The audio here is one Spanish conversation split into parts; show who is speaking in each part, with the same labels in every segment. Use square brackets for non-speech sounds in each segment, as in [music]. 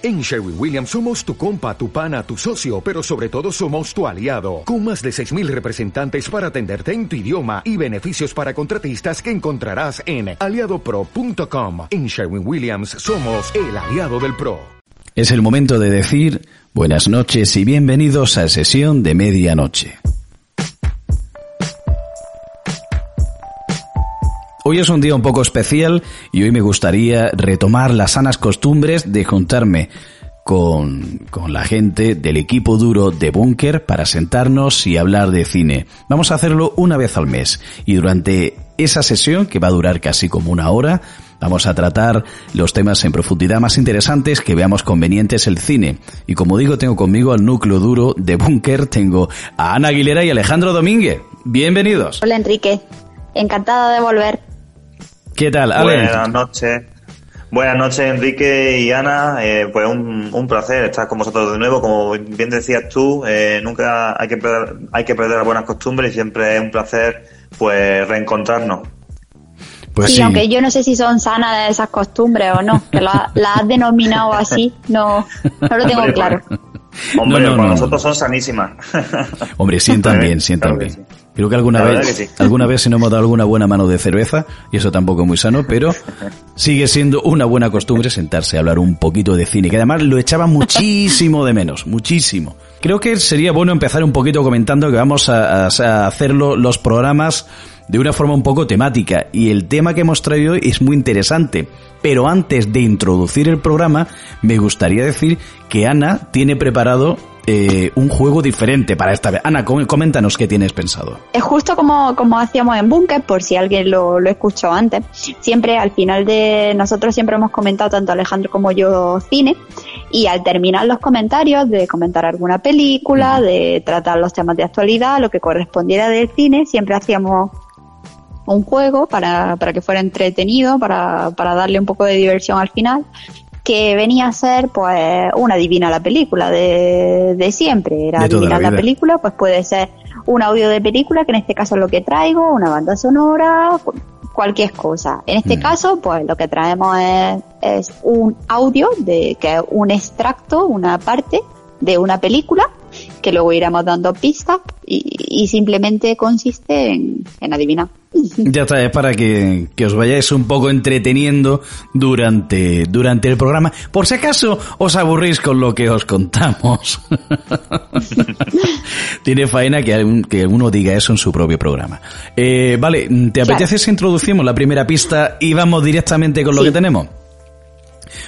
Speaker 1: En Sherwin Williams somos tu compa, tu pana, tu socio, pero sobre todo somos tu aliado, con más de 6.000 representantes para atenderte en tu idioma y beneficios para contratistas que encontrarás en aliadopro.com. En Sherwin Williams somos el aliado del PRO.
Speaker 2: Es el momento de decir buenas noches y bienvenidos a sesión de medianoche. Hoy es un día un poco especial y hoy me gustaría retomar las sanas costumbres de juntarme con, con, la gente del equipo duro de Bunker para sentarnos y hablar de cine. Vamos a hacerlo una vez al mes y durante esa sesión, que va a durar casi como una hora, vamos a tratar los temas en profundidad más interesantes que veamos convenientes el cine. Y como digo, tengo conmigo al núcleo duro de Bunker, tengo a Ana Aguilera y Alejandro Domínguez. Bienvenidos.
Speaker 3: Hola Enrique, encantada de volver.
Speaker 2: ¿Qué tal, Ale?
Speaker 4: Buenas noches. Buenas noches, Enrique y Ana. Eh, pues un, un, placer estar con vosotros de nuevo. Como bien decías tú, eh, nunca hay que, perder, hay que perder las buenas costumbres y siempre es un placer pues reencontrarnos.
Speaker 3: Pues sí, sí, aunque yo no sé si son sanas esas costumbres o no, que las la has denominado así, no, no lo tengo claro.
Speaker 4: Hombre, no, no, para no, nosotros son sanísimas.
Speaker 2: Hombre, sientan [laughs] bien, sientan claro bien. Sí. Creo que alguna vez, que sí. alguna vez se nos hemos dado alguna buena mano de cerveza, y eso tampoco es muy sano, pero [laughs] sigue siendo una buena costumbre sentarse a hablar un poquito de cine, que además lo echaba muchísimo de menos, muchísimo. Creo que sería bueno empezar un poquito comentando que vamos a, a, a hacerlo los programas de una forma un poco temática, y el tema que hemos traído hoy es muy interesante. Pero antes de introducir el programa, me gustaría decir que Ana tiene preparado eh, un juego diferente para esta vez. Ana, coméntanos qué tienes pensado.
Speaker 3: Es justo como, como hacíamos en Bunker, por si alguien lo, lo escuchó antes. Siempre al final de nosotros siempre hemos comentado, tanto Alejandro como yo, cine. Y al terminar los comentarios, de comentar alguna película, de tratar los temas de actualidad, lo que correspondiera del cine, siempre hacíamos un juego para, para que fuera entretenido, para, para darle un poco de diversión al final que venía a ser pues una adivina la película de, de siempre. Era de adivinar la, la, película, pues puede ser un audio de película, que en este caso es lo que traigo, una banda sonora, cualquier cosa. En este mm. caso, pues lo que traemos es, es un audio de que es un extracto, una parte de una película que luego iremos dando pistas y, y simplemente consiste en, en, adivinar. [laughs]
Speaker 2: Ya está, es para que, que, os vayáis un poco entreteniendo durante, durante el programa. Por si acaso os aburrís con lo que os contamos. [laughs] Tiene faena que, que uno diga eso en su propio programa. Eh, vale, ¿te apetece claro. si introducimos la primera pista y vamos directamente con sí. lo que tenemos?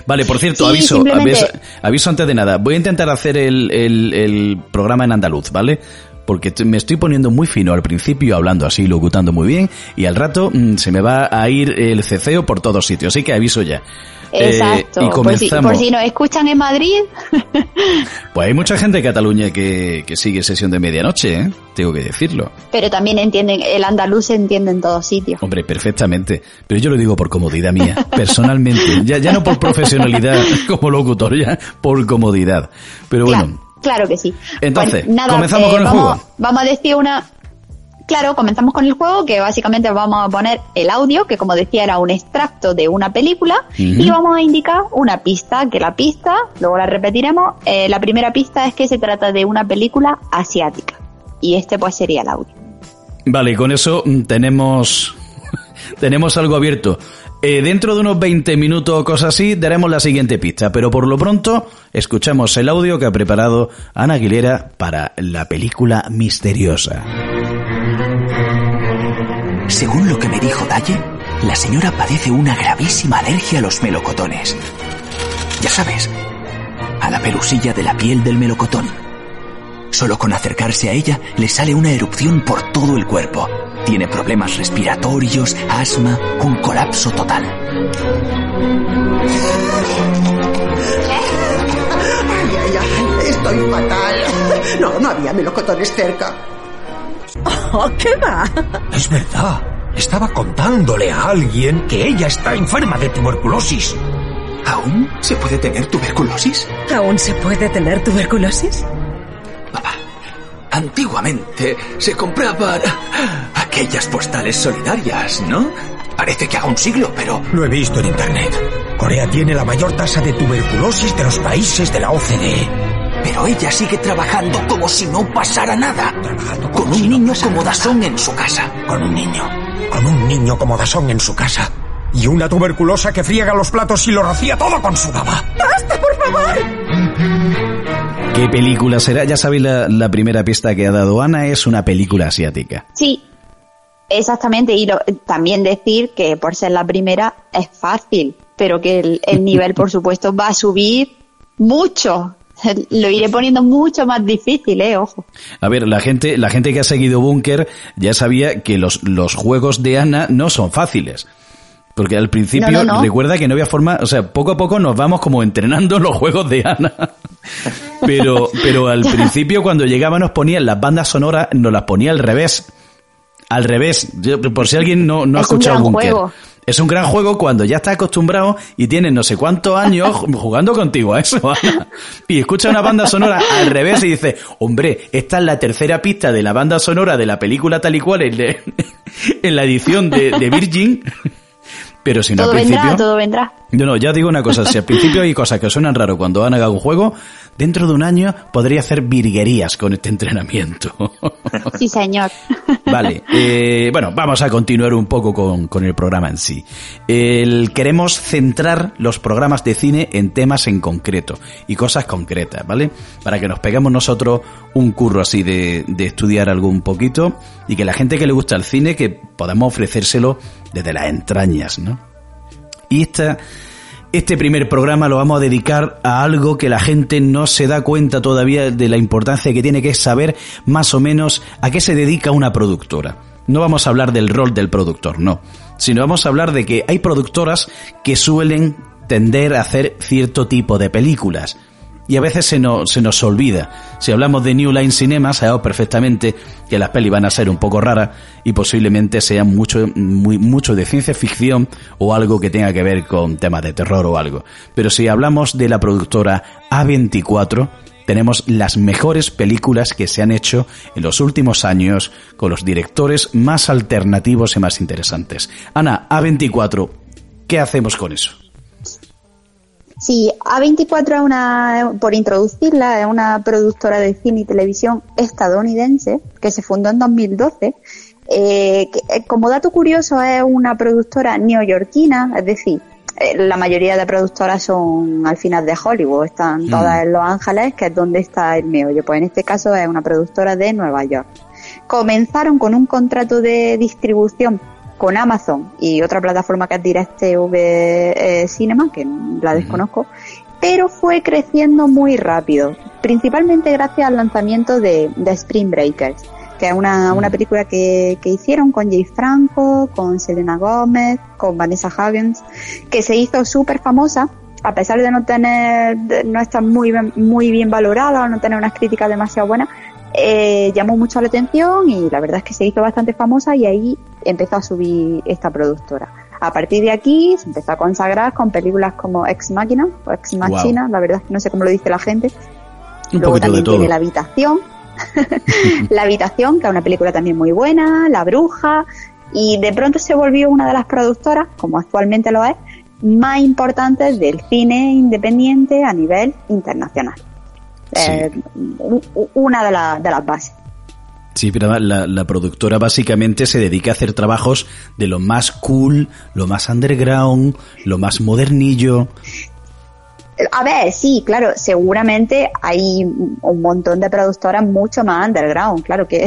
Speaker 2: Vale, por cierto, sí, aviso, simplemente... aviso, aviso, antes de nada. Voy a intentar hacer el, el, el programa en andaluz, ¿vale? Porque me estoy poniendo muy fino al principio, hablando así, locutando muy bien, y al rato mmm, se me va a ir el ceceo por todos sitios, así que aviso ya.
Speaker 3: Exacto,
Speaker 2: eh, y comenzamos.
Speaker 3: Por, si, por si nos escuchan en Madrid. [laughs]
Speaker 2: pues hay mucha gente de Cataluña que, que sigue sesión de medianoche, ¿eh? tengo que decirlo.
Speaker 3: Pero también entienden, el andaluz se entiende en todos sitios.
Speaker 2: Hombre, perfectamente, pero yo lo digo por comodidad mía, [laughs] personalmente, ya, ya no por profesionalidad [laughs] como locutor, ya por comodidad. Pero bueno.
Speaker 3: Claro que sí.
Speaker 2: Entonces, pues nada, comenzamos eh, con el
Speaker 3: vamos,
Speaker 2: juego.
Speaker 3: Vamos a decir una. Claro, comenzamos con el juego que básicamente vamos a poner el audio, que como decía era un extracto de una película, uh -huh. y vamos a indicar una pista, que la pista, luego la repetiremos, eh, la primera pista es que se trata de una película asiática. Y este pues sería el audio.
Speaker 2: Vale, con eso mm, tenemos, [laughs] tenemos algo abierto. Eh, dentro de unos 20 minutos o cosas así daremos la siguiente pista, pero por lo pronto escuchamos el audio que ha preparado Ana Aguilera para la película misteriosa.
Speaker 5: Según lo que me dijo Daye, la señora padece una gravísima alergia a los melocotones. Ya sabes, a la pelusilla de la piel del melocotón. Solo con acercarse a ella le sale una erupción por todo el cuerpo tiene problemas respiratorios, asma, un colapso total.
Speaker 6: Ay, ay, ay, estoy fatal. No, no había melocotones cerca.
Speaker 7: Oh, ¿qué va?
Speaker 8: Es verdad. Estaba contándole a alguien que ella está enferma de tuberculosis.
Speaker 5: ¿Aún se puede tener tuberculosis?
Speaker 7: ¿Aún se puede tener tuberculosis?
Speaker 5: Papá, [laughs] antiguamente se compraban aquellas postales solidarias, ¿no? Parece que haga un siglo, pero...
Speaker 8: Lo he visto en internet. Corea tiene la mayor tasa de tuberculosis de los países de la OCDE.
Speaker 5: Pero ella sigue trabajando como si no pasara nada. Con un niño como Dasón en su casa.
Speaker 8: Con un niño. Con un niño como Dasón en su casa. Y una tuberculosa que friega los platos y lo rocía todo con su baba.
Speaker 7: ¡Basta, por favor!
Speaker 2: ¿Qué película será? Ya sabéis, la, la primera pista que ha dado Ana es una película asiática.
Speaker 3: Sí, exactamente. Y lo- también decir que por ser la primera es fácil, pero que el, el [laughs] nivel, por supuesto, va a subir mucho. Lo iré poniendo mucho más difícil, eh, ojo.
Speaker 2: A ver, la gente, la gente que ha seguido Bunker ya sabía que los, los juegos de Ana no son fáciles. Porque al principio,
Speaker 3: No, no, no.
Speaker 2: recuerda que no había forma, o sea, poco a poco nos vamos como entrenando [laughs] los juegos de Ana. Pero, pero al [laughs] principio cuando llegaba nos ponían las bandas sonoras, nos las ponía al revés. Al revés, Yo- por si alguien no, no ha
Speaker 3: Es un
Speaker 2: escuchado
Speaker 3: gran
Speaker 2: Bunker.
Speaker 3: juego.
Speaker 2: Es un gran juego cuando ya estás acostumbrado y tienes no sé cuántos años [laughs] jugando contigo a eso, Ana. Y escucha una banda sonora al revés y dice, hombre, esta es la tercera pista de la banda sonora de la película tal y cual en la edición de, de Virgin. Pero si no
Speaker 3: Todo
Speaker 2: al principio...
Speaker 3: vendrá, todo vendrá.
Speaker 2: No, no, ya digo una cosa, si al principio hay cosas que suenan raro cuando Ana haga un juego, dentro de un año podría hacer virguerías con este entrenamiento. [laughs]
Speaker 3: Sí, señor. [laughs]
Speaker 2: Vale, eh, bueno, vamos a continuar un poco con, con el programa en sí. El- queremos centrar los programas de cine en temas en concreto y cosas concretas, ¿vale? Para que nos peguemos nosotros un curro así de, de estudiar algo un poquito y que la gente que le gusta el cine, que podamos ofrecérselo desde las entrañas, ¿no? Y esta, este primer programa lo vamos a dedicar a algo que la gente no se da cuenta todavía de la importancia que tiene, que saber más o menos a qué se dedica una productora. No vamos a hablar del rol del productor, no, sino vamos a hablar de que hay productoras que suelen tender a hacer cierto tipo de películas. Y a veces se nos, se nos olvida. Si hablamos de New Line Cinema, sabemos perfectamente que las pelis van a ser un poco raras y posiblemente sean mucho, muy, mucho de ciencia ficción o algo que tenga que ver con temas de terror o algo. Pero si hablamos de la productora A24, tenemos las mejores películas que se han hecho en los últimos años con los directores más alternativos y más interesantes. Ana, A24, ¿qué hacemos con eso?
Speaker 3: Sí, A24 es una, por introducirla, es una productora de cine y televisión estadounidense que se fundó en 2012. Eh, que, eh, como dato curioso, es una productora neoyorquina, es decir, eh, la mayoría de productoras son al final de Hollywood, están
Speaker 9: Mm.
Speaker 3: todas en Los Ángeles, que es donde está el meollo. Pues en este caso es una productora de Nueva York. Comenzaron con un contrato de distribución con Amazon y otra plataforma que es DirecTV eh, Cinema, que la desconozco, pero fue creciendo muy rápido, principalmente gracias al lanzamiento de, de Spring Breakers, que es una, una película que, que hicieron con Jay Franco, con Selena Gómez, con Vanessa Huggins, que se hizo súper famosa a pesar de no tener, de no estar muy bien, muy bien valorada o no tener unas críticas demasiado buenas, eh, llamó mucho la atención y la verdad es que se hizo bastante famosa y ahí empezó a subir esta productora. A partir de aquí se empezó a consagrar con películas como Ex Machina o Ex Machina, la verdad es que no sé cómo lo dice la gente.
Speaker 2: Un
Speaker 3: Luego
Speaker 2: de
Speaker 3: también
Speaker 2: todo.
Speaker 3: tiene La Habitación, [laughs] La Habitación, que es una película también muy buena, La Bruja, y de pronto se volvió una de las productoras, como actualmente lo es, más importantes del cine independiente a nivel internacional. Eh, una de, la- de las bases.
Speaker 2: Sí, pero la, la productora básicamente se dedica a hacer trabajos de lo más cool, lo más underground, lo más modernillo.
Speaker 3: A ver, sí, claro, seguramente hay un montón de productoras mucho más underground, claro que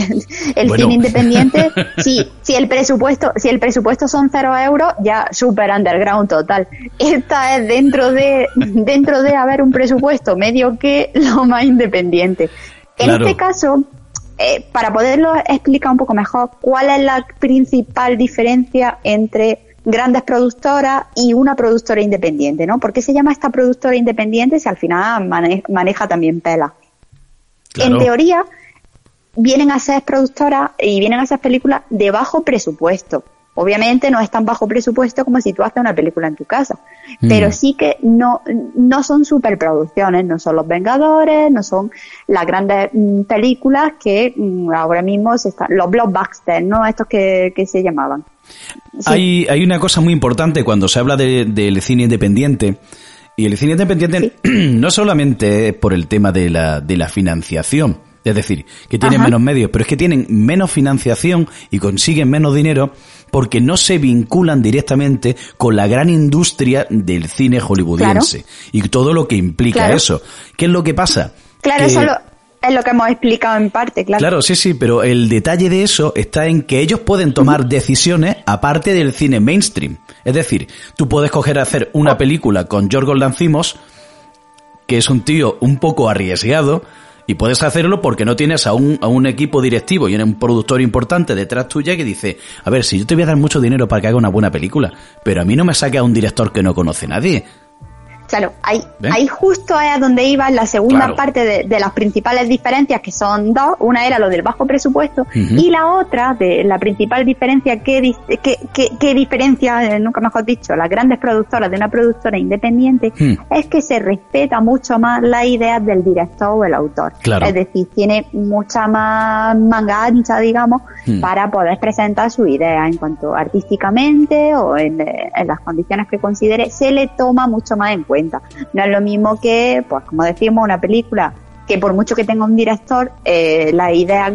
Speaker 3: el
Speaker 2: Bueno.
Speaker 3: cine independiente, [laughs] sí, si el presupuesto, si el presupuesto son cero euros, ya super underground total. Esta es dentro de, dentro de haber un presupuesto medio que lo más independiente. En
Speaker 9: Claro.
Speaker 3: este caso, eh, para poderlo explicar un poco mejor, ¿cuál es la principal diferencia entre grandes productoras y una productora independiente, ¿no? ¿Por qué se llama esta productora independiente si al final mane- maneja también pela?
Speaker 2: Claro.
Speaker 3: En teoría, vienen a ser productoras y vienen a ser películas de bajo presupuesto. Obviamente no es tan bajo presupuesto como si tú haces una película en tu casa, mm. pero sí que no, no son superproducciones, no son Los Vengadores, no son las grandes mm, películas que mm, ahora mismo se están, los blockbusters, ¿no? Estos que, que se llamaban.
Speaker 2: Hay, hay una cosa muy importante cuando se habla del cine independiente, y el cine independiente [clears throat] no solamente es por el tema de la, de la financiación, es decir, que tienen menos medios, pero es que tienen menos financiación y consiguen menos dinero porque no se vinculan directamente con la gran industria del cine hollywoodiense y todo lo que implica eso. ¿Qué es lo que pasa?
Speaker 3: Claro, eso es lo que hemos explicado en parte, claro.
Speaker 2: Claro, sí, sí, pero el detalle de eso está en que ellos pueden tomar decisiones aparte del cine mainstream. Es decir, tú puedes coger a hacer una película con George Lancimos, que es un tío un poco arriesgado, y puedes hacerlo porque no tienes a un, a un equipo directivo y un productor importante detrás tuya que dice, a ver, si yo te voy a dar mucho dinero para que haga una buena película, pero a mí no me saque a un director que no conoce a nadie.
Speaker 3: Claro, ahí, ahí justo es donde iba la segunda parte de, las principales diferencias, que son dos. Una era lo del bajo presupuesto y la otra, de la principal diferencia que, que, diferencia, eh, nunca mejor dicho, las grandes productoras de una productora independiente, hmm. es que se respeta mucho más las ideas del director o el autor. Es decir, tiene mucha más manga ancha, digamos, hmm. para poder presentar su idea en cuanto artísticamente o en, en las condiciones que considere, se le toma mucho más en cuenta. No es lo mismo que, pues como decimos, una película que por mucho que tenga un director, eh, las ideas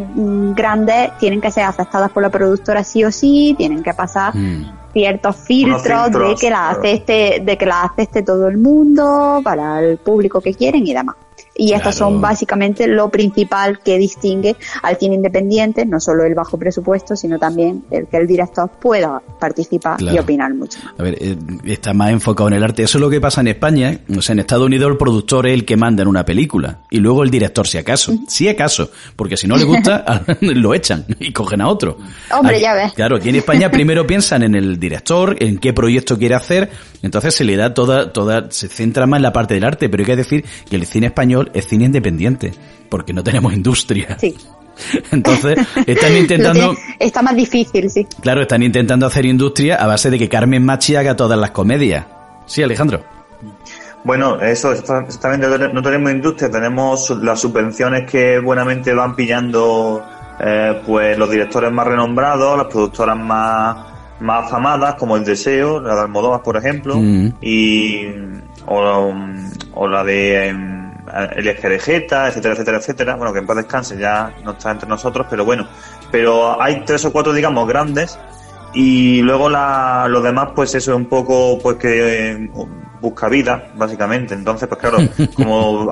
Speaker 3: grandes tienen que ser aceptadas por la productora sí o sí, tienen que pasar mm. ciertos filtros, de que las acepte, de que las acepte todo el mundo, para el público que quieren y demás. Y estas son básicamente lo principal que distingue al cine independiente, no solo el bajo presupuesto, sino también el que el director pueda participar y opinar mucho.
Speaker 2: A ver, eh, está más enfocado en el arte. Eso es lo que pasa en España. ¿eh? O sea, en Estados Unidos el productor es el que manda en una película y luego el director, si acaso. Si acaso. Porque si no le gusta, [laughs] [laughs] lo echan y cogen a otro.
Speaker 3: Hombre, ya ves.
Speaker 2: Claro, aquí en España [laughs] primero piensan en el director, en qué proyecto quiere hacer, entonces se le da toda, toda, se centra más en la parte del arte, pero hay que decir que el cine español es cine independiente, porque no tenemos industria.
Speaker 3: Sí. [laughs]
Speaker 2: Entonces, están intentando...
Speaker 3: Está más difícil, sí.
Speaker 2: Claro, están intentando hacer industria a base de que Carmen Machi haga todas las comedias. Sí, Alejandro.
Speaker 4: Bueno, eso exactamente, no tenemos industria, tenemos las subvenciones que buenamente van pillando eh, pues los directores más renombrados, las productoras más, más afamadas, como El Deseo, la de Almodóvar, por ejemplo, mm. y o, o la de el etcétera, etcétera, etcétera. Bueno, que en paz descanse ya no está entre nosotros, pero bueno. Pero hay tres o cuatro, digamos, grandes y luego la, los demás, pues eso es un poco, pues que eh, busca vida, básicamente. Entonces, pues claro, [laughs] como,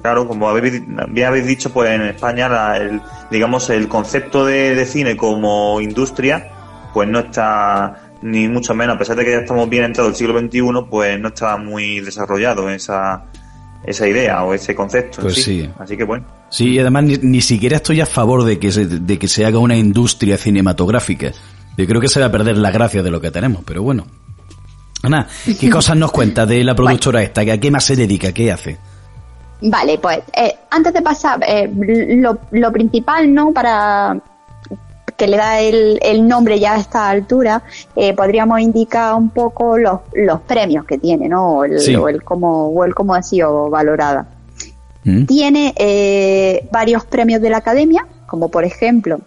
Speaker 4: claro, como habéis, bien habéis dicho, pues en España, el, digamos, el concepto de, de cine como industria, pues no está ni mucho menos, a pesar de que ya estamos bien entrado el siglo XXI, pues no está muy desarrollado esa, esa idea o ese concepto.
Speaker 2: Pues sí.
Speaker 4: Así que bueno.
Speaker 2: Sí, y además ni, siquiera estoy a favor de que, se, de que se haga una industria cinematográfica. Yo creo que se va a perder la gracia de lo que tenemos, pero bueno. Ana, ¿qué [laughs] cosas nos cuenta de la productora esta? ¿A qué más se dedica? ¿Qué hace?
Speaker 3: Vale, pues eh, antes de pasar, eh, lo, lo principal, ¿no? Para, que le da el, el nombre ya a esta altura, eh, podríamos indicar un poco los, los premios que tiene, ¿no? O el, o el cómo, o el cómo ha sido valorada. Mm. Tiene eh, varios premios de la academia, como por ejemplo,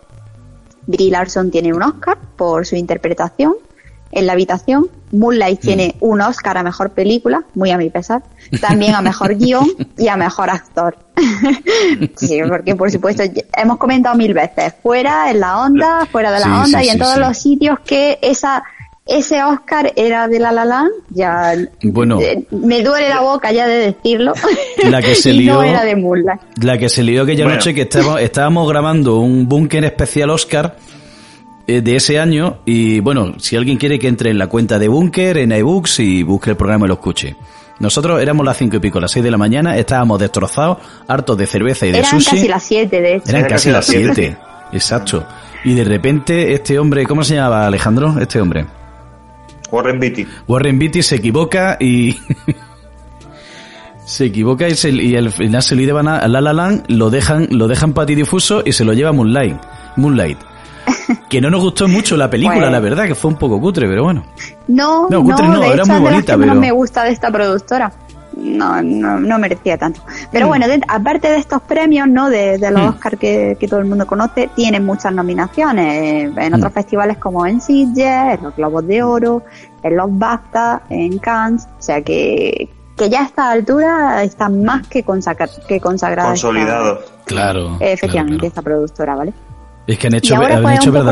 Speaker 3: Brie Larson tiene un Oscar por su interpretación en la habitación. Moonlight mm. tiene un Oscar a mejor película, muy a mi pesar. También a mejor [laughs] guion y a mejor actor. [laughs] sí, porque por supuesto hemos comentado mil veces, fuera en la onda, fuera de la onda y en todos los sitios que esa ese Oscar era de La La Land, ya
Speaker 2: bueno,
Speaker 3: eh, me duele la boca ya de decirlo.
Speaker 2: La que [laughs] se lió,
Speaker 3: no era de Moonlight.
Speaker 2: La que se lió aquella noche que estábamos, estábamos grabando un búnker especial Oscar de ese año y bueno, si alguien quiere que entre en la cuenta de Bunker, en iBooks y busque el programa y lo escuche. Nosotros éramos las cinco y pico, las seis de la mañana, estábamos destrozados, hartos de cerveza y de sushi.
Speaker 3: Eran casi las siete, de hecho.
Speaker 2: Eran casi las siete, exacto. Y de repente este hombre, ¿cómo se llamaba Alejandro? Este hombre.
Speaker 4: Warren Beatty.
Speaker 2: Warren Beatty se equivoca y... [laughs] se equivoca y, se, y al final se lo llevan a La La Land, lo dejan, lo dejan patidifuso y se lo lleva Moonlight. Moonlight que no nos gustó mucho la película,
Speaker 3: Pues-
Speaker 2: la verdad, que fue un poco cutre, pero bueno.
Speaker 3: No,
Speaker 2: No,
Speaker 3: no,
Speaker 2: cutre no,
Speaker 3: de
Speaker 2: era
Speaker 3: hecho
Speaker 2: muy bonita, pero-
Speaker 3: me gusta de esta productora. No, no, no merecía tanto. Pero
Speaker 2: Mm.
Speaker 3: bueno, de- aparte de estos premios, ¿no? De, de los
Speaker 2: Mm.
Speaker 3: Oscar que, que todo el mundo conoce, tienen muchas nominaciones eh, en
Speaker 2: Mm.
Speaker 3: otros festivales como en Sitges, en los Globos de Oro, en los BAFTA, en Cannes. O sea que, que ya a esta altura está más que, consagra- que consagrada. esta-
Speaker 4: Consolidado.
Speaker 2: Claro.
Speaker 3: efectivamente,
Speaker 2: claro,
Speaker 3: esta productora, ¿vale?
Speaker 2: Es que han hecho, han hecho
Speaker 3: un poco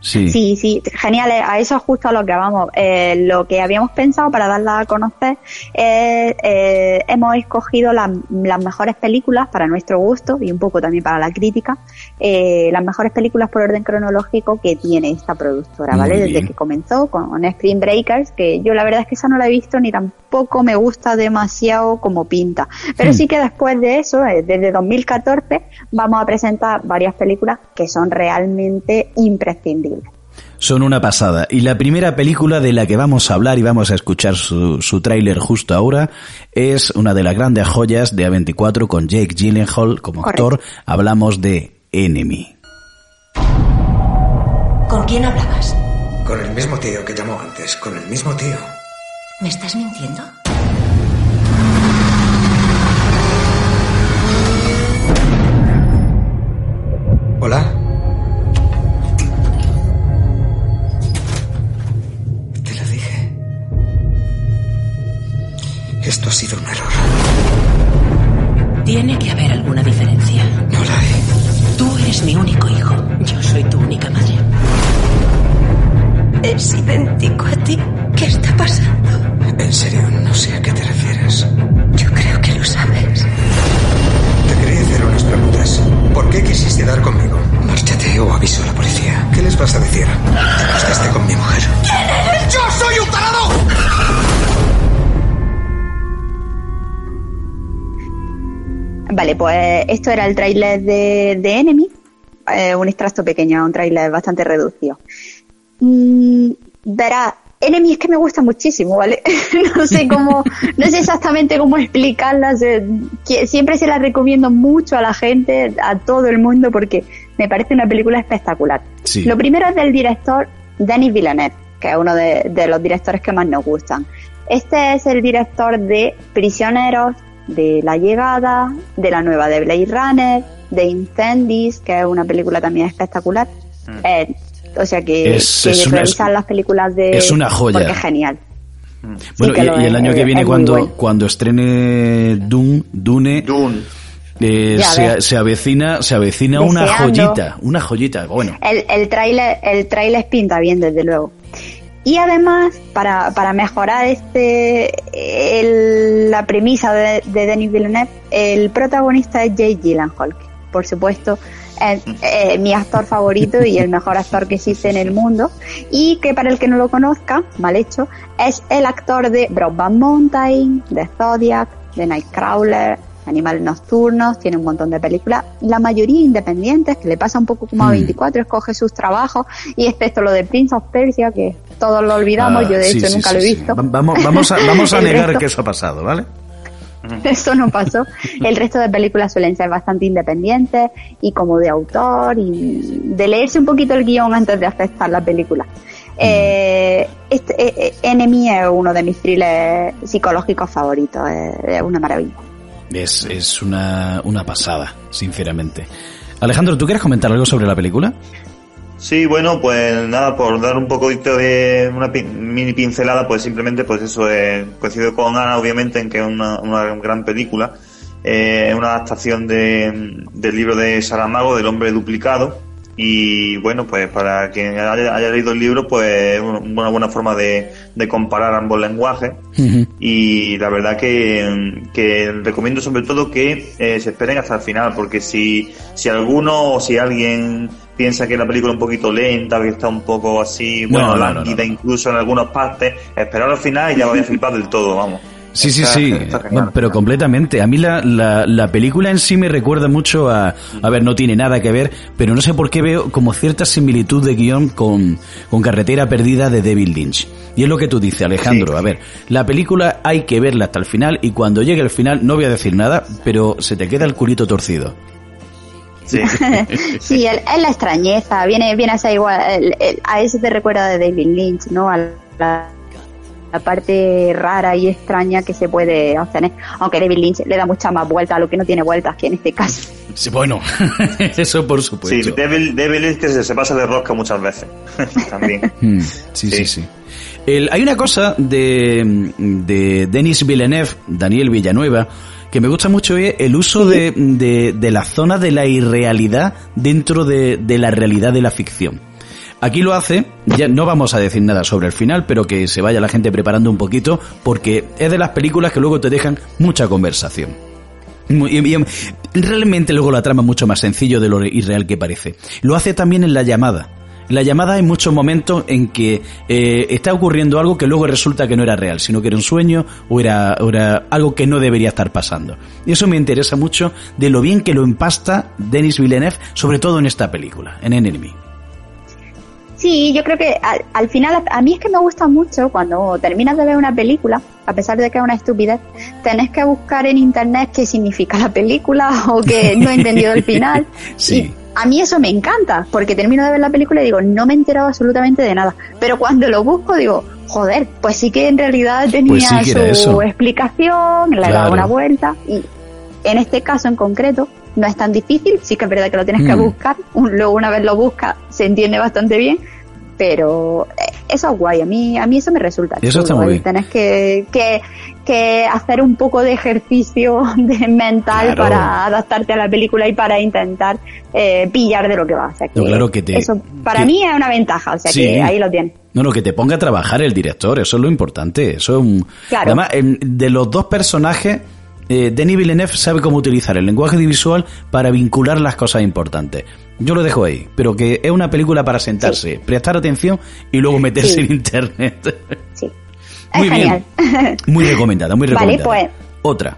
Speaker 2: Sí.
Speaker 3: Sí, sí, genial. eh, A eso es justo a lo que vamos. Eh, lo que habíamos pensado para darla a conocer es, eh, hemos escogido las, las mejores películas para nuestro gusto y un poco también para la crítica, eh, las mejores películas por orden cronológico que tiene esta productora,
Speaker 2: Muy
Speaker 3: ¿vale? Desde que comenzó con Screen Breakers, que yo la verdad es que esa no la he visto ni tampoco me gusta demasiado como pinta. Pero
Speaker 2: Hmm.
Speaker 3: sí que después de eso, desde 2014, vamos a presentar varias películas que son realmente imprescindibles.
Speaker 2: Son una pasada. Y la primera película de la que vamos a hablar y vamos a escuchar su, su tráiler justo ahora es una de las grandes joyas de A24 con Jake Gyllenhaal como
Speaker 3: Correcto.
Speaker 2: actor. Hablamos de Enemy.
Speaker 9: ¿Con quién hablabas?
Speaker 8: Con el mismo tío que llamó antes, con el mismo tío.
Speaker 9: ¿Me estás mintiendo?
Speaker 8: Hola. Esto ha sido un error.
Speaker 9: Tiene que haber alguna diferencia.
Speaker 8: No la hay.
Speaker 9: Tú eres mi único hijo. Yo soy tu única madre. Es idéntico a ti. ¿Qué está pasando?
Speaker 8: En serio, no sé a qué te refieres.
Speaker 9: Yo creo que lo sabes.
Speaker 8: Te quería hacer unas preguntas. ¿Por qué quisiste dar conmigo? Márchate o aviso a la policía. ¿Qué les vas a decir? Te acostaste con mi mujer.
Speaker 6: ¡Yo soy un tarado!
Speaker 3: Vale, pues esto era el tráiler de, de Enemy, eh, un extracto pequeño, un tráiler bastante reducido. Mm, verá, Enemy es que me gusta muchísimo, ¿vale? [laughs] no sé cómo, no sé exactamente cómo explicarla, que- siempre se la recomiendo mucho a la gente, a todo el mundo, porque me parece una película espectacular.
Speaker 2: Sí.
Speaker 3: Lo primero es del director Denis Villeneuve, que es uno de, de los directores que más nos gustan. Este es el director de Prisioneros, de La Llegada, de la nueva de Blade Runner, de Incendies, que es una película también espectacular. Eh, o sea que,
Speaker 2: Es-
Speaker 3: que
Speaker 2: es una-
Speaker 3: revisar las películas de...
Speaker 2: es una joya.
Speaker 3: Porque es genial.
Speaker 2: Bueno,
Speaker 3: que
Speaker 2: y, el
Speaker 3: es,
Speaker 2: año que viene cuando,
Speaker 3: bueno.
Speaker 2: cuando estrene Dune, Dune,
Speaker 4: Dune.
Speaker 2: eh, se, se avecina, se avecina una joyita, una joyita. Bueno,
Speaker 3: El, el tráiler el tráiler pinta bien, desde luego. Y además, para, para mejorar este el- la premisa de, de Denis Villeneuve, el protagonista es Jake Gyllenhaal, que, por supuesto, es eh, mi actor favorito y el mejor actor que existe en el mundo. Y que para el que no lo conozca, mal hecho, es el actor de Brokeback Mountain, de Zodiac, de Nightcrawler, Animales Nocturnos, tiene un montón de películas, la mayoría independientes, que le pasa un poco como a
Speaker 2: Mm.
Speaker 3: 24, escoge sus trabajos, y excepto lo de Prince of Persia, que todos lo olvidamos,
Speaker 2: ah,
Speaker 3: yo de
Speaker 2: sí,
Speaker 3: hecho
Speaker 2: sí,
Speaker 3: nunca
Speaker 2: sí,
Speaker 3: lo he visto.
Speaker 2: Va- Vamos, vamos a, vamos a [laughs] negar
Speaker 3: resto-
Speaker 2: que eso ha pasado, ¿vale? [laughs]
Speaker 3: Eso no pasó. El resto de películas suelen ser bastante independientes y como de autor y de leerse un poquito el guion antes de aceptar la película. Eh, este, eh, eh, Enemy es uno de mis thrillers psicológicos favoritos, es, es una maravilla.
Speaker 2: Es, es una, una pasada, sinceramente. Alejandro, ¿tú quieres comentar algo sobre la película?
Speaker 4: Sí, bueno, pues nada, por dar un poquito de una mini pincelada, pues simplemente, pues eso, eh, coincido con Ana, obviamente, en que es una, una gran película. Eh, es una adaptación de, del libro de Saramago, del hombre duplicado. Y bueno, pues para quien haya, haya leído el libro, pues es una buena forma de, de comparar ambos lenguajes. Y la verdad que, que recomiendo sobre todo que eh, se esperen hasta el final, porque si, si alguno o si alguien piensa que la película es un poquito lenta, que está un poco así,
Speaker 2: No,
Speaker 4: bueno,
Speaker 2: no, no,
Speaker 4: lánguida
Speaker 2: no.
Speaker 4: incluso en algunas partes, esperar al final y ya vais a flipar del todo, vamos.
Speaker 2: Sí, sí,
Speaker 4: Está-
Speaker 2: sí,
Speaker 4: está genial.
Speaker 2: Bueno, pero completamente. A mí la, la, la película en sí me recuerda mucho a... A ver, no tiene nada que ver, pero no sé por qué veo como cierta similitud de guion con, con Carretera Perdida de David Lynch. Y es lo que tú dices, Alejandro. A ver, la película hay que verla hasta el final y cuando llegue el final, no voy a decir nada, pero se te queda el culito torcido.
Speaker 4: Sí, [laughs] [laughs]
Speaker 3: sí es, la extrañeza, viene, viene a ser igual, a eso te recuerda de David Lynch, ¿no? A la, parte rara y extraña que se puede obtener, aunque David Lynch le da mucha más vuelta a lo que no tiene vueltas que en este caso.
Speaker 2: Sí, bueno, [laughs] eso por supuesto.
Speaker 4: Sí, David, Lynch que se, pasa de rosca muchas veces, [laughs] también.
Speaker 2: Hmm, [laughs] sí, sí, sí. hay una cosa de, de Denis Villeneuve, Daniel Villanueva, que me gusta mucho es el uso de, de, la zona de la irrealidad dentro de, de la realidad de la ficción. Aquí lo hace, ya no vamos a decir nada sobre el final, pero que se vaya la gente preparando un poquito, porque es de las películas que luego te dejan mucha conversación. Realmente luego la trama es mucho más sencillo de lo irreal que parece. Lo hace también en la llamada la llamada hay muchos momentos en que eh, está ocurriendo algo que luego resulta que no era real, sino que era un sueño o era, era algo que no debería estar pasando. Y eso me interesa mucho de lo bien que lo empasta Denis Villeneuve, sobre todo en esta película, en Enemy.
Speaker 3: Sí, yo creo que al, final a mí es que me gusta mucho cuando terminas de ver una película, a pesar de que es una estupidez, tenés que buscar en internet qué significa la película [laughs] o que no he entendido el final. [laughs]
Speaker 2: sí
Speaker 3: a mí eso me encanta, porque termino de ver la película y digo, no me he enterado absolutamente de nada. Pero cuando lo busco digo, joder, pues sí que en realidad tenía pues su explicación, le he dado una vuelta. Y en este caso en concreto, no es tan difícil, sí que es verdad que lo tienes que mm. buscar, luego una vez lo buscas se entiende bastante bien, pero eh, eso es guay, a mí, a mí eso me resulta.
Speaker 2: Eso está muy bien.
Speaker 3: Tenés que, que, que, hacer un poco de ejercicio [laughs] de mental para adaptarte a la película y para intentar eh, pillar de lo que va. O
Speaker 2: claro que te,
Speaker 3: eso para mí es una ventaja, o sea que ahí lo tienes.
Speaker 2: No, no, que te ponga a trabajar el director, eso es lo importante. Eso es un... Además, de los dos personajes eh, Denis Villeneuve sabe cómo utilizar el lenguaje visual para vincular las cosas importantes. Yo lo dejo ahí, pero que es una película para sentarse, prestar atención y luego meterse en internet.
Speaker 3: Sí. [laughs]
Speaker 2: muy bien. [laughs] Muy recomendada, muy recomendada.
Speaker 3: Vale, pues.
Speaker 2: Otra.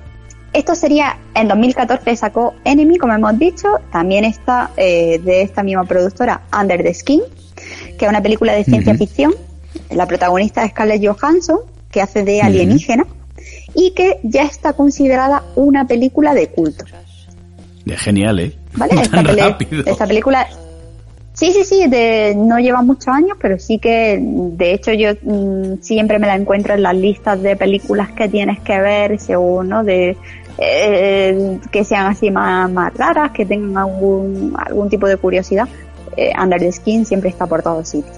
Speaker 3: Esto sería, en 2014 sacó Enemy, como hemos dicho, también está eh, de esta misma productora, Under the Skin, que es una película de ciencia ficción. La protagonista es Scarlett Johansson, que hace de alienígena y que ya está considerada una película de culto.
Speaker 2: Genial, ¿eh?
Speaker 3: ¿Vale? [laughs] Esta, película Sí, sí, sí, de, no lleva muchos años, pero sí que, de hecho, yo mm, siempre me la encuentro en las listas de películas que tienes que ver, según, ¿no? De, eh, que sean así más, más raras, que tengan algún, algún tipo de curiosidad. Eh, Under the Skin siempre está por todos sitios.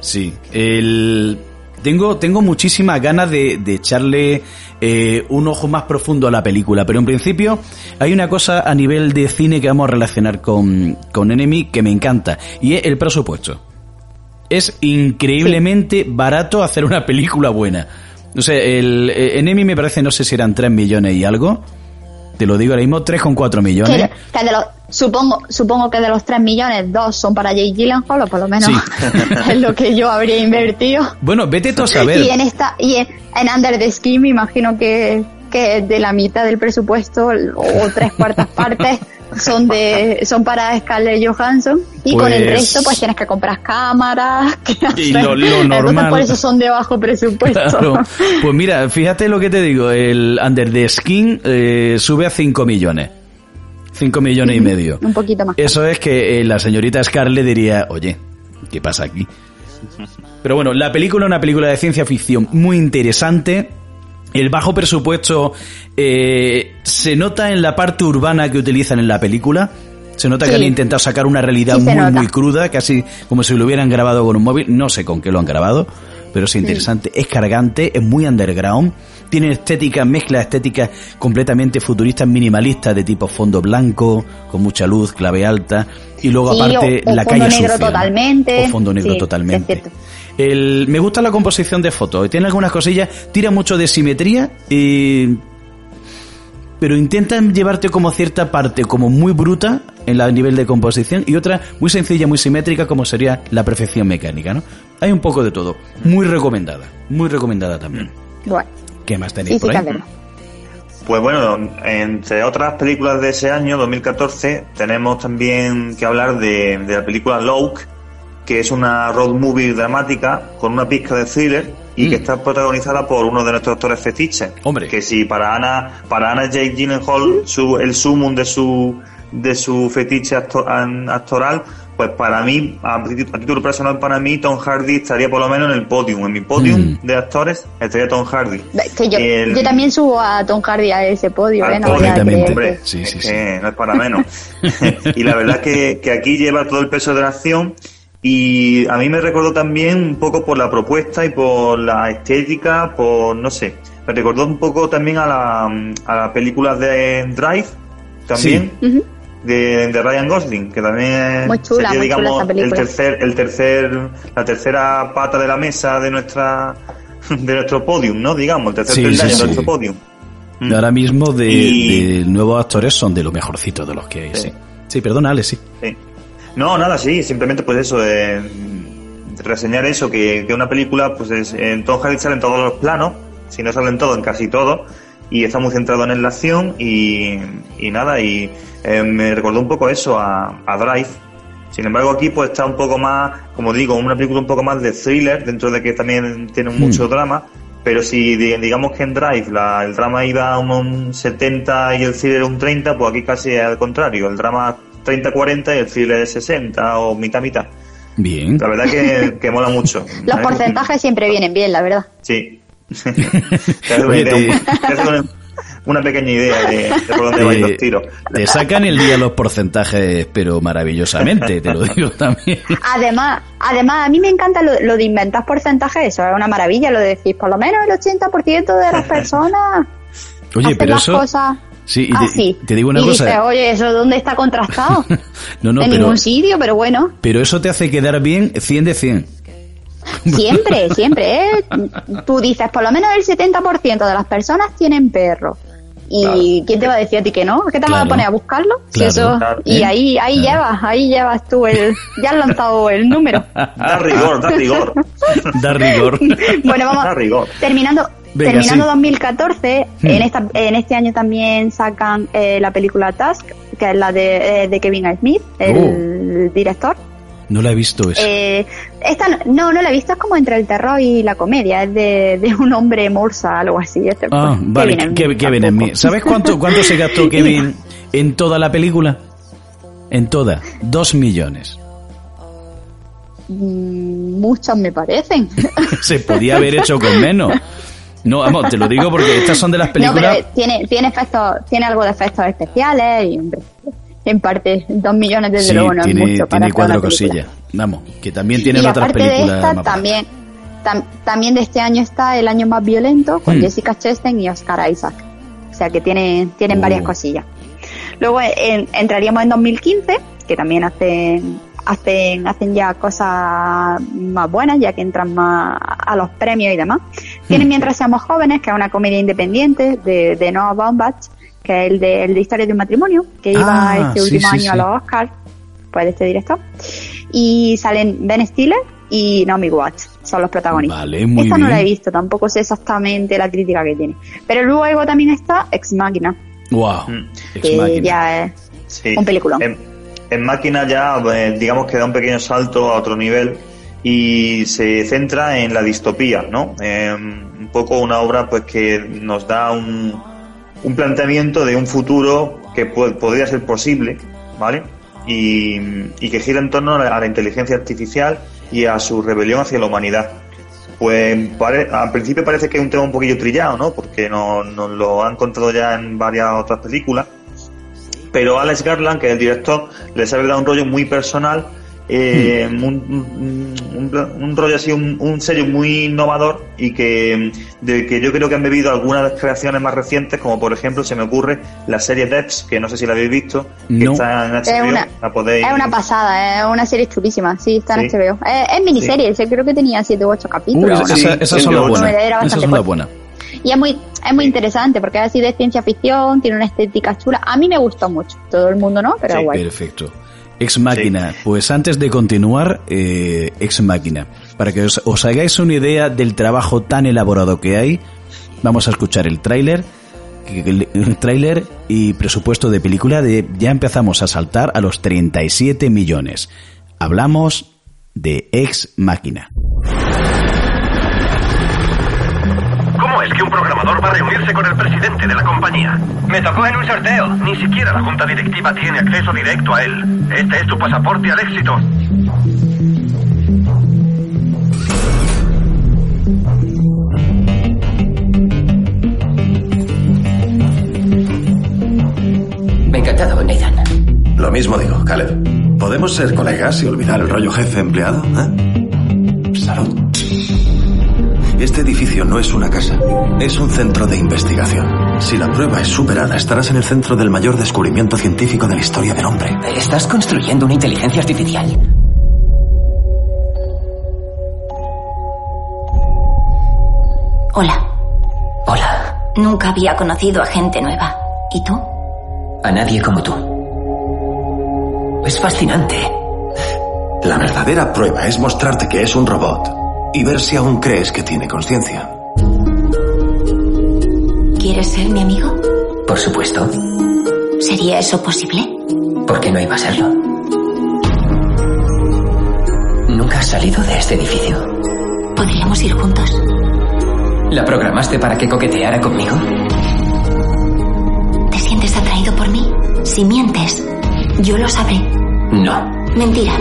Speaker 2: Sí, el, tengo, tengo muchísimas ganas de, de echarle eh, un ojo más profundo a la película, pero en principio hay una cosa a nivel de cine que vamos a relacionar con, con Enemy que me encanta, y es el presupuesto. Es increíblemente barato hacer una película buena. No sé, el, eh, Enemy me parece, no sé si eran 3 millones y algo. Te lo digo ahora mismo, 3,4 millones.
Speaker 3: Que, de los, supongo, supongo que de los 3 millones, 2 son para Jake Gyllenhaal, o por lo menos [laughs] es lo que yo habría invertido.
Speaker 2: Bueno, vete tú a saber.
Speaker 3: Y en esta, y en, Under the Skin me imagino que, que de la mitad del presupuesto, o tres cuartas [laughs] partes, son de son para Scarlett Johansson. Y con el resto pues tienes que comprar cámaras
Speaker 2: y lo, normal
Speaker 3: Entonces, por eso son de bajo presupuesto.
Speaker 2: Pues mira fíjate lo que te digo el Under the Skin eh, sube a 5 millones. 5 millones y medio.
Speaker 3: Un poquito más.
Speaker 2: Eso es que eh, la señorita Scarlett diría oye ¿qué pasa aquí? pero bueno la película es una película de ciencia ficción muy interesante el bajo presupuesto eh, se nota en la parte urbana que utilizan en la película. Se nota que han intentado sacar una realidad muy, muy cruda, casi como si lo hubieran grabado con un móvil. No sé con qué lo han grabado, pero es interesante. Es cargante, es muy underground. Tiene estética, mezcla estéticas completamente futuristas, minimalistas, de tipo fondo blanco, con mucha luz, clave alta. Y luego, aparte, la calle
Speaker 3: negro totalmente.
Speaker 2: O fondo negro totalmente me gusta la composición de fotos. Tiene algunas cosillas, tira mucho de simetría, pero intentan llevarte como cierta parte como muy bruta en la nivel de composición y otra muy sencilla, muy simétrica como sería la perfección mecánica, ¿no? Hay un poco de todo. Muy recomendada, muy recomendada también.
Speaker 3: Bueno.
Speaker 2: ¿Qué más tenéis por ahí?
Speaker 4: Pues bueno, entre otras películas de ese año, 2014, tenemos también que hablar de, de la película Loke, que es una road movie dramática con una pizca de thriller y que mm. está protagonizada por uno de nuestros actores fetiches.
Speaker 2: Hombre.
Speaker 4: Que si para Ana, para Ana Jake Gyllenhaal, su, el sumum de su de su fetiche actoral, pues para mí, a, título personal, para mí, Tom Hardy estaría por lo menos en el podium. En mi podium mm. de actores estaría Tom Hardy.
Speaker 3: yo, también subo a Tom Hardy a ese podio, ¿eh? No,
Speaker 4: hombre, sí, sí, sí. no es para menos. [laughs] y la verdad que, que aquí lleva todo el peso de la acción y a mí me recordó también un poco por la propuesta y por la estética, por no sé, me recordó un poco también a la, a la película de Drive, también, de, Ryan Gosling, que también es,
Speaker 3: chula, digamos,
Speaker 4: el tercer, el tercer, la tercera pata de la mesa de nuestra, [laughs] de nuestro podium, ¿no? Digamos, el tercer de nuestro podium.
Speaker 2: Ahora mismo de, nuevos actores son de lo mejorcito de los que hay, sí. Sí, perdona, Ale, sí.
Speaker 4: Sí. No, nada, sí, simplemente pues eso, eh, reseñar eso, que, que, una película, pues es, en sale en todos los planos, si no salen todo, en casi todo, y está muy centrado en la acción y, y nada, y eh, me recordó un poco eso a, a, Drive. Sin embargo, aquí pues está un poco más, como digo, una película un poco más de thriller, dentro de que también tiene hmm. mucho drama, pero si digamos que en Drive la, el drama iba a un 70 y el thriller un 30, pues aquí casi al contrario, el drama 30-40 y el thriller es 60 o mitad-mitad.
Speaker 2: Bien.
Speaker 4: La verdad que, que mola mucho. [laughs]
Speaker 3: Los porcentajes siempre vienen bien, la verdad.
Speaker 4: Sí. [laughs] una, pequeña idea de, por dónde van los tiros.
Speaker 2: Te sacan el día los porcentajes, pero maravillosamente, te lo digo también.
Speaker 3: Además, además a mí me encanta lo, de inventar porcentajes, eso es una maravilla, lo de decir, por lo menos el 80% de las personas.
Speaker 2: Oye, pero eso.
Speaker 3: Cosas
Speaker 2: Sí, y te, digo una cosa.
Speaker 3: oye, ¿eso dónde está contrastado? [laughs] no, no, en ningún sitio, pero bueno.
Speaker 2: Pero eso te hace quedar bien 100 de 100. [laughs]
Speaker 3: Siempre, siempre. ¿eh? Tú dices, por lo menos el 70% de las personas tienen perro. ¿Y quién te va a decir a ti que no? ¿Qué te vas a poner a buscarlo? eso, y ahí ahí llevas, ahí llevas tú el... Ya has lanzado el número.
Speaker 4: Da rigor, da rigor.
Speaker 2: da rigor. [laughs]
Speaker 3: bueno, vamos. Da rigor. Terminando, Terminando 2014, hmm. en, esta, en este año también sacan eh, la película Task, que es la de, eh, Kevin Smith, el oh. director.
Speaker 2: No la he visto eso.
Speaker 3: Eh, esta, no, no la he visto, es como entre el terror y la comedia, es de, un hombre morsa, algo así. Este,
Speaker 2: ah, pues, vale, Kevin, Smith. ¿Sabes cuánto, cuánto se gastó [laughs] Kevin en toda la película? En toda, dos millones.
Speaker 3: Mm, muchos me parecen. [laughs]
Speaker 2: se podía haber hecho con menos. [laughs] No, vamos, te lo digo porque estas son de las películas.
Speaker 3: No, tiene, tiene efectos, tiene algo de efectos especiales y en parte dos millones de
Speaker 2: sí,
Speaker 3: no
Speaker 2: tiene,
Speaker 3: es mucho
Speaker 2: tiene cuatro cosillas. Vamos, que también tiene otras películas.
Speaker 3: también, también de este año está El año más violento con hmm. Jessica Chastain y Oscar Isaac. O sea que tiene, tienen oh. varias cosillas. Luego entraríamos en 2015, que también hace hacen, hacen ya cosas más buenas, ya que entran más a los premios y demás. Tienen hmm. Mientras seamos jóvenes, que es una comedia independiente de, de Noah Baumbach, que es el de, el de Historia de un matrimonio, que iba ah, este último año a los Oscars, pues de este director. Y salen Ben Stiller y Naomi Watts, son los protagonistas. Esta no la he visto, tampoco sé exactamente la crítica que tiene. Pero luego también está Ex Máquina.
Speaker 2: Wow.
Speaker 3: Que ya es un peliculón.
Speaker 4: En máquina ya, eh, digamos que da un pequeño salto a otro nivel y se centra en la distopía, ¿no? un poco una obra pues que nos da un, un planteamiento de un futuro que podría ser posible, ¿vale? Y, que gira en torno a la, inteligencia artificial y a su rebelión hacia la humanidad. Pues al principio parece que es un tema un poquillo trillado, ¿no? Porque nos, nos lo han contado ya en varias otras películas pero Alex Garland, que es el director, le sabe dar un rollo muy personal, eh, hmm. un, rollo así, un, sello muy innovador y que, de que yo creo que han bebido algunas creaciones más recientes, como por ejemplo se me ocurre la serie Debs, que no sé si la habéis visto, que está en HBO,
Speaker 3: es una, es una pasada, es una serie chulísima, sí, está en HBO. Es, miniserie, creo que tenía 7 u 8 capítulos.
Speaker 2: esa, esas son las buenas.
Speaker 3: Y es muy, es muy interesante porque es así de ciencia ficción, tiene una estética chula. A mí me gustó mucho. Todo el mundo no, pero guay.
Speaker 2: Perfecto. Ex Máquina. Pues antes de continuar, eh, Ex Máquina. Para que os, os, hagáis una idea del trabajo tan elaborado que hay, vamos a escuchar el tráiler. El tráiler y presupuesto de película de ya empezamos a saltar a los 37 millones. Hablamos de Ex Máquina.
Speaker 10: ¿Cómo es que un programador va a reunirse con el presidente de la compañía?
Speaker 11: Me tocó en un sorteo.
Speaker 10: Ni siquiera la junta directiva tiene acceso directo a él. Este es tu pasaporte al éxito.
Speaker 11: Me ha encantado, Nathan.
Speaker 12: Lo mismo digo, Caleb. ¿Podemos ser colegas y olvidar el rollo jefe empleado? ¿eh? Salud. Este edificio no es una casa, es un centro de investigación. Si la prueba es superada, estarás en el centro del mayor descubrimiento científico de la historia del hombre.
Speaker 11: Estás construyendo una inteligencia artificial.
Speaker 13: Hola.
Speaker 11: Hola.
Speaker 13: Nunca había conocido a gente nueva. ¿Y tú?
Speaker 11: A nadie como tú. Es fascinante.
Speaker 12: La verdadera prueba es mostrarte que es un robot y ver si aún crees que tiene conciencia.
Speaker 13: ¿Quieres ser mi amigo?
Speaker 11: Por supuesto.
Speaker 13: ¿Sería eso posible?
Speaker 11: ¿Por qué no iba a serlo? Nunca has salido de este edificio.
Speaker 13: ¿Podríamos ir juntos?
Speaker 11: ¿La programaste para que coqueteara conmigo?
Speaker 13: ¿Te sientes atraído por mí? Si mientes, yo lo sabré.
Speaker 11: No.
Speaker 13: Mentira.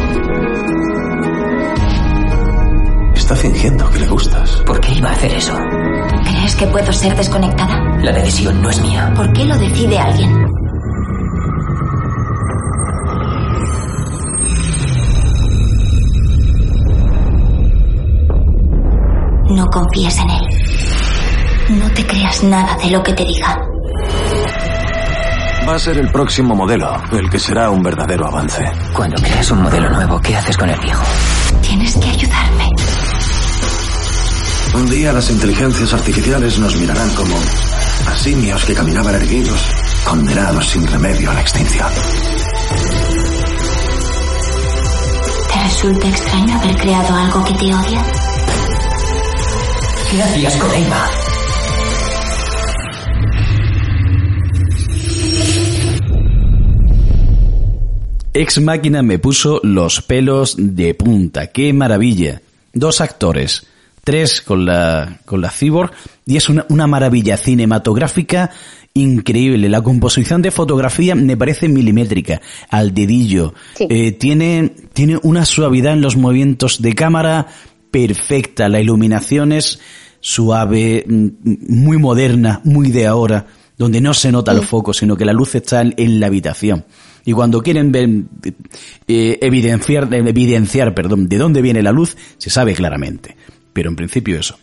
Speaker 12: Está fingiendo que le gustas.
Speaker 11: ¿Por qué iba a hacer eso?
Speaker 13: ¿Crees que puedo ser desconectada?
Speaker 11: La decisión no es mía.
Speaker 13: ¿Por qué lo decide alguien? No confíes en él. No te creas nada de lo que te diga.
Speaker 12: Va a ser el próximo modelo, el que será un verdadero avance.
Speaker 11: Cuando creas un modelo nuevo, ¿qué haces con el viejo?
Speaker 13: Tienes que ayudarme.
Speaker 12: Un día las inteligencias artificiales nos mirarán como a simios que caminaban erguidos, condenados sin remedio a la extinción.
Speaker 13: ¿Te resulta extraño haber creado algo que te odia?
Speaker 11: ¿Qué hacías con Emma?
Speaker 2: Ex Máquina me puso los pelos de punta. ¡Qué maravilla! Dos actores, tres con la, con la Cyborg, y es una, una maravilla cinematográfica increíble. La composición de fotografía me parece milimétrica, al dedillo.
Speaker 3: Sí.
Speaker 2: Eh, tiene, tiene una suavidad en los movimientos de cámara perfecta. La iluminación es suave, mm, muy moderna, muy de ahora, donde no se nota el foco, sino que la luz está en, en la habitación. Y cuando quieren ver, eh, evidenciar, evidenciar, perdón, de dónde viene la luz, se sabe claramente. Pero en principio eso.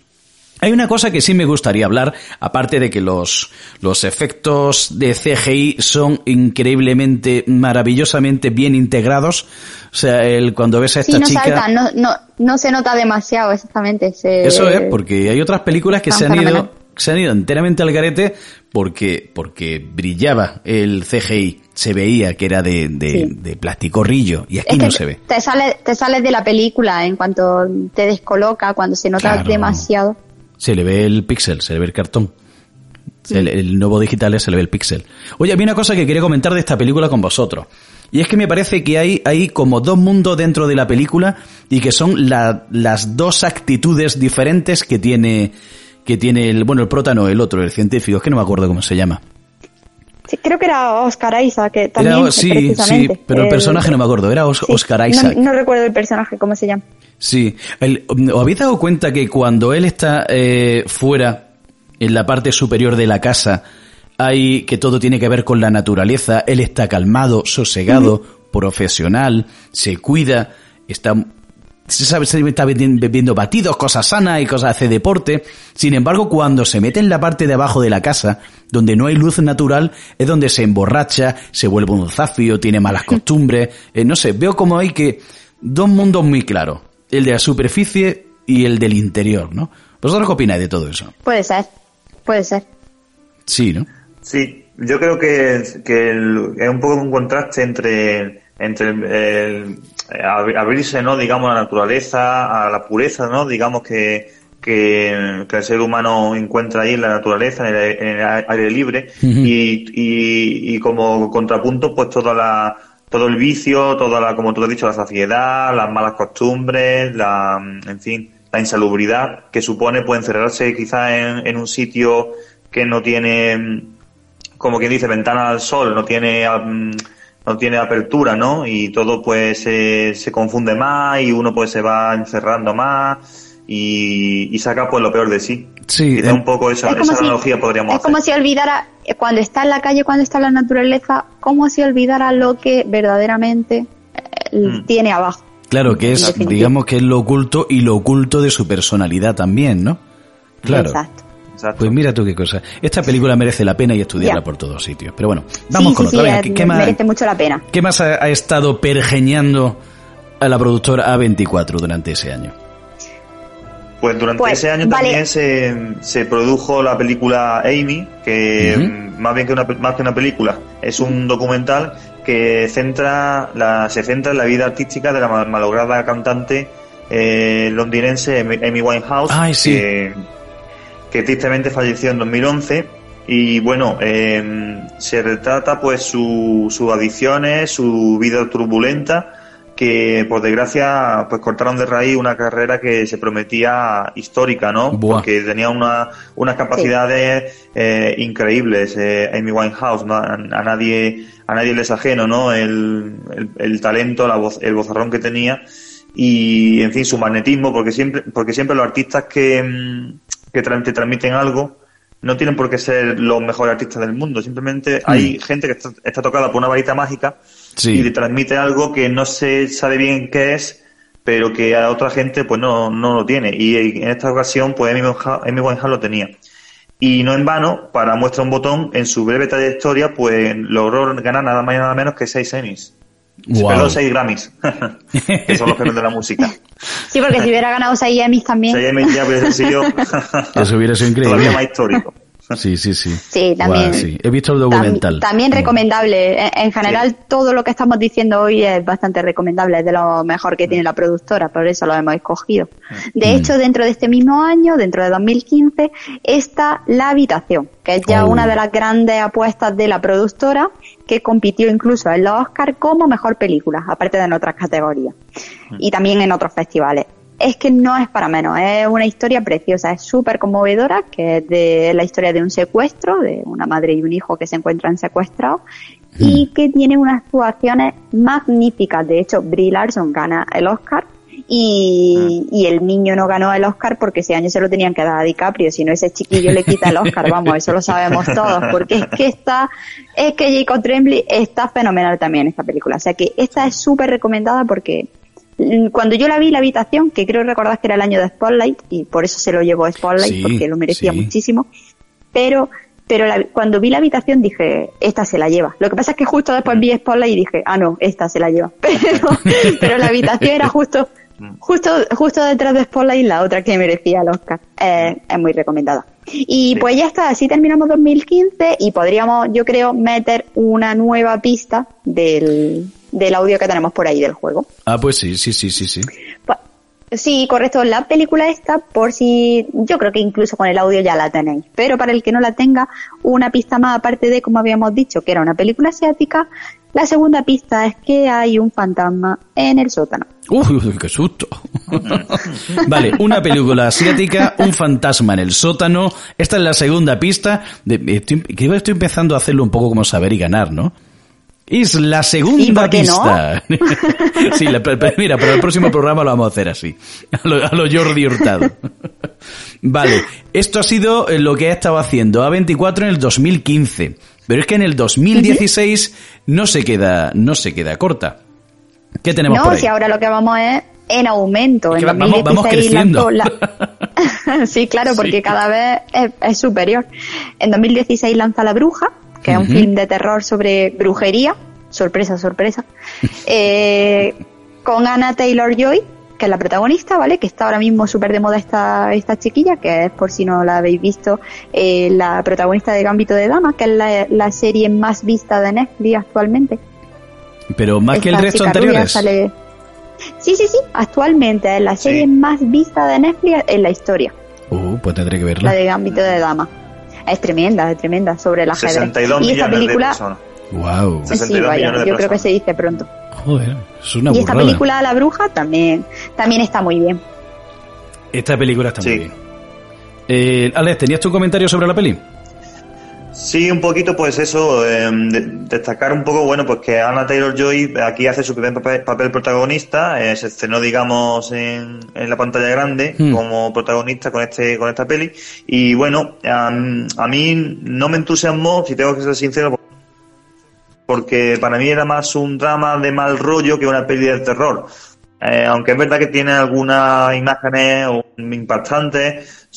Speaker 2: Hay una cosa que sí me gustaría hablar, aparte de que los, los efectos de CGI son increíblemente, maravillosamente bien integrados. O sea, el, cuando ves a esta
Speaker 3: sí, no
Speaker 2: chica...
Speaker 3: no, no, no se nota demasiado exactamente. Se,
Speaker 2: Eso es, porque hay otras películas que se han
Speaker 3: fenomenal.
Speaker 2: ido, se han ido enteramente al garete porque, porque brillaba el CGI. Se veía que era de, de,
Speaker 3: Sí.
Speaker 2: de plasticorrillo y aquí
Speaker 3: Es
Speaker 2: no se ve.
Speaker 3: Te sale, te sales de la película en cuanto te descoloca, cuando se nota
Speaker 2: Claro.
Speaker 3: demasiado.
Speaker 2: Se le ve el píxel, se le ve el cartón. El, el nuevo digital es se le ve el píxel. Oye, había una cosa que quería comentar de esta película con vosotros. Y es que me parece que hay, hay como dos mundos dentro de la película y que son la- las dos actitudes diferentes que tiene, que tiene el, bueno, el prota no, el otro, el científico, es que no me acuerdo cómo se llama.
Speaker 3: Sí, creo que era Oscar Isaac, que también
Speaker 2: Era- sí, sí,
Speaker 3: precisamente.
Speaker 2: pero el personaje no me acuerdo, era Os-
Speaker 3: sí,
Speaker 2: Oscar Isaac.
Speaker 3: No, recuerdo el personaje, ¿cómo se llama?
Speaker 2: Sí. El- ¿Os habéis dado cuenta que cuando él está eh, fuera, en la parte superior de la casa, hay que todo tiene que ver con la naturaleza, él está calmado, sosegado, profesional, se cuida, está se sabe se está bebi- bebiendo batidos, cosas sanas y cosas hace deporte. Sin embargo, cuando se mete en la parte de abajo de la casa, donde no hay luz natural, es donde se emborracha, se vuelve un zafio, tiene malas [laughs] costumbres. eh, no sé, veo como hay que dos mundos muy claros, el de la superficie y el del interior, ¿no? ¿Vosotros qué opináis de todo eso?
Speaker 3: Puede ser, puede ser.
Speaker 2: Sí, ¿no?
Speaker 4: Sí, yo creo que, que el- es un poco un contraste entre, entre el, el- ab- abrirse, ¿no? Digamos, a la naturaleza, a la pureza, ¿no? Digamos que, que, que el ser humano encuentra ahí en la naturaleza, en el, en el aire libre, y, y, y como contrapunto, pues toda la, todo el vicio, toda la, como tú has dicho, la saciedad, las malas costumbres, la, en fin, la insalubridad que supone pues encerrarse quizás en, en un sitio que no tiene, como quien dice, ventana al sol, no tiene, mm, no tiene apertura, ¿no? Y todo pues se, se confunde más y uno pues se va encerrando más y, y saca pues lo peor de sí.
Speaker 2: Sí,
Speaker 4: Quizá
Speaker 2: eh,
Speaker 4: un poco esa,
Speaker 3: Es como
Speaker 4: esa
Speaker 3: si-
Speaker 4: analogía podríamos
Speaker 3: Es como si olvidara, eh, cuando está en la calle, cuando está en la naturaleza, como si olvidara lo que verdaderamente eh,
Speaker 4: Mm.
Speaker 3: tiene abajo.
Speaker 2: Claro, que es, digamos que es lo oculto y lo oculto de su personalidad también, ¿no? Claro.
Speaker 3: Exacto.
Speaker 2: Pues mira tú qué cosa. Esta película merece la pena y estudiarla
Speaker 3: Ya.
Speaker 2: por todos sitios. Pero bueno, vamos
Speaker 3: sí,
Speaker 2: con
Speaker 3: sí,
Speaker 2: otra.
Speaker 3: sí,
Speaker 2: Venga,
Speaker 3: eh,
Speaker 2: ¿qué, qué más,
Speaker 3: merece mucho la pena.
Speaker 2: qué más ha, ha estado pergeñando a la productora A24 durante ese año?
Speaker 4: Pues durante
Speaker 3: Pues,
Speaker 4: ese año
Speaker 3: vale.
Speaker 4: también se, se produjo la película Amy, que más bien que una, más que una película, es un documental que centra la, se centra en la vida artística de la ma- malograda cantante eh, londinense Amy Amy Winehouse,
Speaker 2: Ay, sí.
Speaker 4: que, que tristemente falleció en 2011 y bueno eh, se retrata pues su- sus adicciones, su vida turbulenta que por desgracia pues cortaron de raíz una carrera que se prometía histórica, ¿no?
Speaker 2: Buah.
Speaker 4: Porque tenía una, unas capacidades eh, increíbles, eh, Amy Winehouse, ¿no? a, a nadie a nadie les ajeno, ¿no? El, el, el talento, la voz, el vozarrón que tenía y en fin su magnetismo, porque siempre porque siempre los artistas que mm, que te transmiten algo no tienen por qué ser los mejores artistas del mundo, simplemente hay gente que está, está tocada por una varita mágica
Speaker 2: Sí.
Speaker 4: y le transmite algo que no se sabe bien qué es, pero que a otra gente pues no, no lo tiene. Y en esta ocasión pues Amy Winehouse lo tenía. Y no en vano, para muestra un botón, en su breve trayectoria pues logró ganar nada más y nada menos que seis Emmys. Seis Grammys, [laughs] que son los premios de la música.
Speaker 3: Sí, porque si hubiera ganado 6 Emmys también.
Speaker 4: Seis Emmys ya hubiese sido
Speaker 2: Eso hubiera sido increíble.
Speaker 4: todavía más histórico.
Speaker 2: Sí, sí, sí.
Speaker 3: Sí, también.
Speaker 2: Sí. He visto el
Speaker 3: Tam-
Speaker 2: documental.
Speaker 3: también recomendable. En, en general, todo lo que estamos diciendo hoy es bastante recomendable, es de lo mejor que tiene la productora, por eso lo hemos escogido. De
Speaker 2: Mm.
Speaker 3: hecho, dentro de este mismo año, dentro de 2015, está La Habitación, que es ya
Speaker 2: Oh.
Speaker 3: una de las grandes apuestas de la productora, que compitió incluso en los Oscars como mejor película, aparte de en otras categorías. Y también en otros festivales. Es que no es para menos, es una historia preciosa, es súper conmovedora, que es de la historia de un secuestro, de una madre y un hijo que se encuentran secuestrados, y que tiene unas actuaciones magníficas. De hecho, Brie Larson gana el Oscar y, y el niño no ganó el Oscar porque ese año se lo tenían que dar a DiCaprio, si no ese chiquillo le quita el Oscar, vamos, eso lo sabemos todos, porque es que está, es que Jacob Tremblay está fenomenal también en esta película, o sea que esta es súper recomendada porque cuando yo la vi la habitación, que creo recordar que era el año de Spotlight, y por eso se lo llevó Spotlight,
Speaker 2: Sí,
Speaker 3: porque lo merecía
Speaker 2: sí.
Speaker 3: muchísimo, pero pero la- cuando vi la habitación dije, esta se la lleva. Lo que pasa es que justo después vi Spotlight y dije, ah, no, esta se la lleva. [laughs] Pero, pero la habitación era justo, justo, justo detrás de Spotlight la otra que merecía el Oscar. Eh, es muy recomendada. Y pues ya está, así terminamos 2015 y podríamos, yo creo, meter una nueva pista del, del audio que tenemos por ahí del juego.
Speaker 2: Ah, pues sí, sí, sí, sí, sí.
Speaker 3: Sí, correcto. La película esta, por si, yo creo que incluso con el audio ya la tenéis. Pero para el que no la tenga, una pista más aparte de, como habíamos dicho, que era una película asiática, la segunda pista es que hay un fantasma en el sótano.
Speaker 2: Uy, qué susto. [laughs] vale, una película asiática, un fantasma en el sótano. Esta es la segunda pista. De, estoy, creo que estoy empezando a hacerlo un poco como saber y ganar, ¿no? Es la segunda
Speaker 3: ¿Y por qué no?
Speaker 2: pista. [laughs] sí, la- pero- pero mira, para el próximo programa lo vamos a hacer así. A lo, a lo Jordi Hurtado. vale, esto ha sido eh, lo que ha estado haciendo A24 en el 2015. Pero es que en el 2016 no se queda, no se queda corta. ¿Qué tenemos
Speaker 3: no,
Speaker 2: por ahí?
Speaker 3: si ahora lo que vamos es en aumento.
Speaker 2: Es
Speaker 3: En
Speaker 2: que vamos- vamos
Speaker 3: 2016
Speaker 2: creciendo.
Speaker 3: la- [laughs] [laughs] sí, claro, porque cada vez es, es superior. En 2016 lanza La Bruja, que es un film de terror sobre brujería. Sorpresa, sorpresa. [laughs] Eh, con Anna Taylor Joy, que es la protagonista, ¿vale? Que está ahora mismo súper de moda esta, esta chiquilla, que es, por si no la habéis visto, eh, la protagonista de Gambito de Dama, que es la, la serie más vista de Netflix actualmente.
Speaker 2: Pero más que el resto anteriores.
Speaker 3: sale- Sí, sí, sí, actualmente es la serie más vista de Netflix en la historia,
Speaker 2: Uh, pues tendré que
Speaker 3: la
Speaker 2: verla.
Speaker 3: de Gambito de Dama. Es tremenda, es tremenda sobre el ajedrez.
Speaker 4: 62
Speaker 3: y esta
Speaker 4: de
Speaker 3: película.
Speaker 2: Wow.
Speaker 3: sí,
Speaker 4: 62
Speaker 3: vaya,
Speaker 4: millones de
Speaker 3: yo creo que se dice pronto.
Speaker 2: Joder, es una
Speaker 3: y esta
Speaker 2: burrada.
Speaker 3: película La Bruja también, también está muy bien.
Speaker 2: Esta película está muy bien. Eh, Alex, ¿tenías tu comentario sobre la peli?
Speaker 4: Sí, un poquito, pues eso, eh, destacar un poco, bueno, pues que Anna Taylor-Joy aquí hace su primer papel, protagonista, eh, se estrenó, digamos, en, en la pantalla grande hmm. como protagonista con este con esta peli y bueno, a, mí no me entusiasmó, si tengo que ser sincero, porque para mí era más un drama de mal rollo que una peli de terror. Eh, aunque es verdad que tiene algunas imágenes impactantes,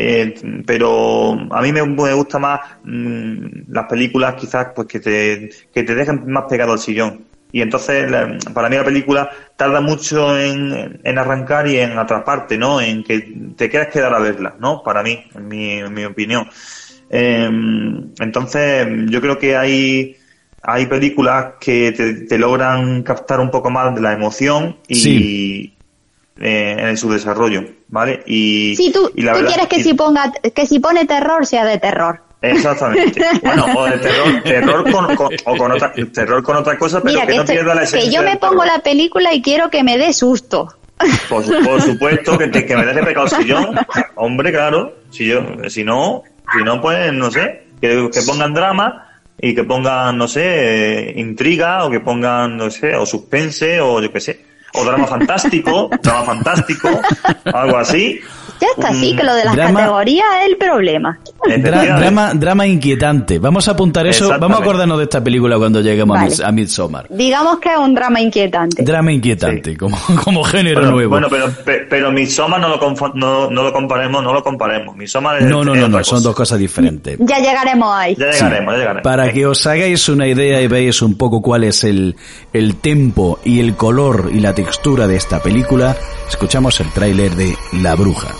Speaker 4: eh, pero a mí me, gusta más mm, las películas quizás pues que te, que te dejen más pegado al sillón. Y entonces, para mí la película tarda mucho en, en, arrancar y en atraparte, ¿no? En que te quieras quedar a verla, ¿no? Para mí, en mi, en mi opinión. Eh, entonces, yo creo que hay, hay películas que te, logran captar un poco más de la emoción y, eh, en su desarrollo, ¿vale? Y,
Speaker 3: sí, tú, tú quieres que, si ponga, que si pone terror sea de terror.
Speaker 4: Exactamente. [laughs] Bueno, o de terror, terror con, o con otra, terror con otra cosa, pero que, no pierda la esencia.
Speaker 3: Que yo me pongo la película y quiero que me dé susto.
Speaker 4: Por, supuesto, que, que me deje pecado sillón. [laughs] Hombre, claro. Si yo, si no, si no, pues, no sé, que, que pongan drama y que pongan, no sé, intriga o que pongan, no sé, o suspense o yo qué sé o drama fantástico, drama fantástico, algo así.
Speaker 3: Ya está así, que lo de las categorías es el problema.
Speaker 2: drama, drama inquietante. Vamos a apuntar eso. Vamos a acordarnos de esta película cuando lleguemos a, Midsommar.
Speaker 3: Digamos que es un drama inquietante.
Speaker 2: Drama inquietante, como, [laughs] como género nuevo.
Speaker 4: Bueno, pero, pero Midsommar no lo, no, no lo comparemos, no lo comparemos. Midsommar
Speaker 2: no, no, no, no, son dos cosas diferentes.
Speaker 3: Ya llegaremos ahí.
Speaker 4: Ya llegaremos, ya llegaremos.
Speaker 2: Para que os hagáis una idea y veáis un poco cuál es el, el tempo y el color y la textura de esta película, escuchamos el tráiler de La Bruja.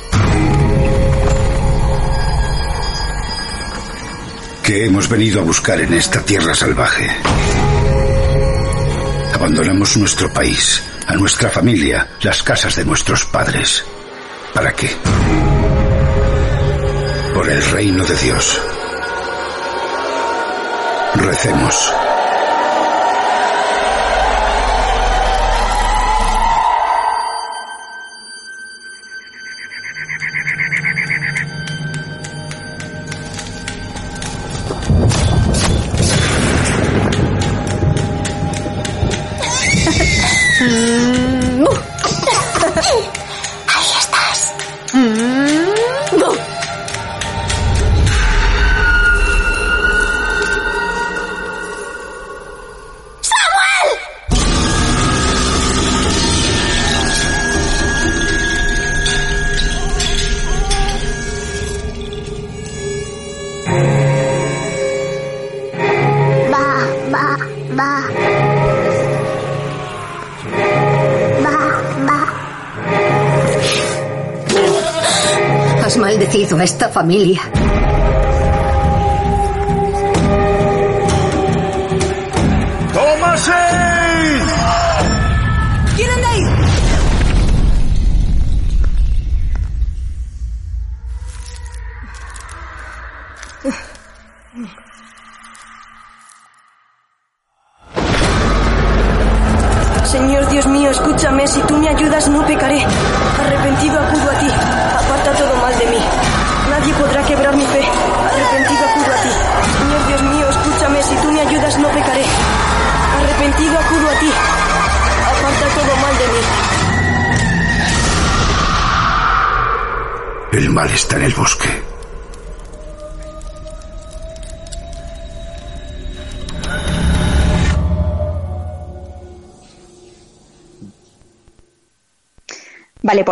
Speaker 14: ¿Qué hemos venido a buscar en esta tierra salvaje? Abandonamos nuestro país, a nuestra familia, las casas de nuestros padres. ¿Para qué? Por el reino de Dios. Recemos.
Speaker 7: Familia.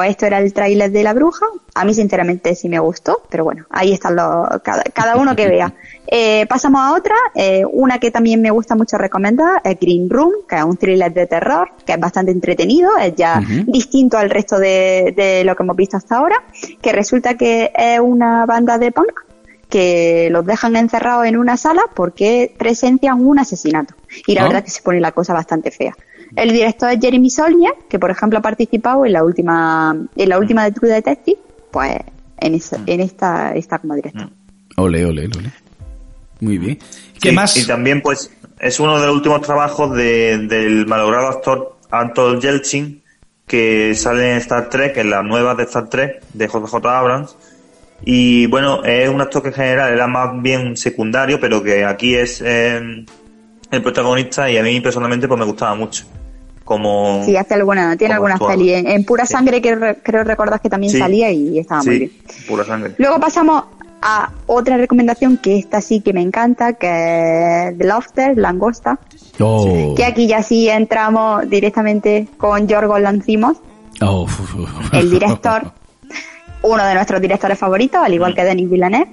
Speaker 3: Esto era el tráiler de La Bruja. A mí, sinceramente, sí me gustó, pero bueno, ahí están los, cada, uno que vea. [laughs] Eh, pasamos a otra, eh, una que también me gusta mucho recomendar, es Green Room, que es un thriller de terror, que es bastante entretenido, es ya distinto al resto de, de lo que hemos visto hasta ahora, que resulta que es una banda de punk que los dejan encerrados en una sala porque presencian un asesinato. Y la verdad que se pone la cosa bastante fea. El director es Jeremy Solnier, que por ejemplo ha participado en la última, en la última de True Detective, pues en, esa, mm. en esta está como director. Mm.
Speaker 2: Ole, ole, ole. Muy bien. ¿Qué más?
Speaker 4: Y también pues es uno de los últimos trabajos de, del malogrado actor Anton Yelchin, que sale en Star Trek, en las nuevas de Star Trek, de JJ Abrams. Y bueno, es un actor que en general era más bien secundario, pero que aquí es eh, el protagonista y a mí personalmente pues me gustaba mucho. Como,
Speaker 3: sí, hace alguna, tiene algunas peli. En, Pura Sangre que creo recordar que también salía y estaba muy bien.
Speaker 4: Pura Sangre.
Speaker 3: Luego pasamos a otra recomendación que esta sí que me encanta, que es The Lobster, Langosta.
Speaker 2: Oh.
Speaker 3: Que aquí ya sí entramos directamente con Yorgos Lancimos,
Speaker 2: Oh.
Speaker 3: el director, uno de nuestros directores favoritos, al igual que Denis Villeneuve,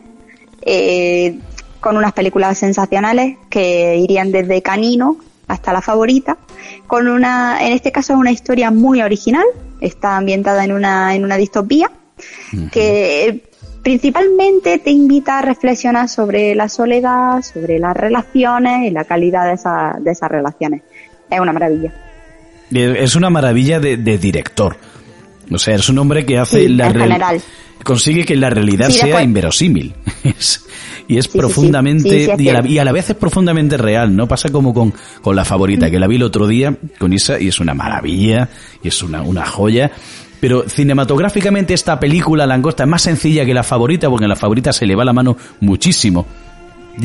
Speaker 3: eh, con unas películas sensacionales que irían desde Canino hasta la favorita, con una, en este caso una historia muy original, está ambientada en una, en una distopía, que principalmente te invita a reflexionar sobre la soledad, sobre las relaciones y la calidad de, esa, de esas relaciones. Es una maravilla.
Speaker 2: Es una maravilla de, de director. O sea, es un hombre que hace
Speaker 3: Sí,
Speaker 2: la
Speaker 3: en general.
Speaker 2: Consigue que la realidad
Speaker 3: Sí,
Speaker 2: sea inverosímil. [laughs] Y es
Speaker 3: sí,
Speaker 2: profundamente
Speaker 3: Sí,
Speaker 2: y, a la,
Speaker 3: que-
Speaker 2: y a la vez es profundamente real, ¿no? Pasa como con, con la favorita, que la vi el otro día con Isa y es una maravilla y es una, una joya. Pero cinematográficamente esta película Langosta es más sencilla que la favorita porque en la favorita se le va la mano muchísimo.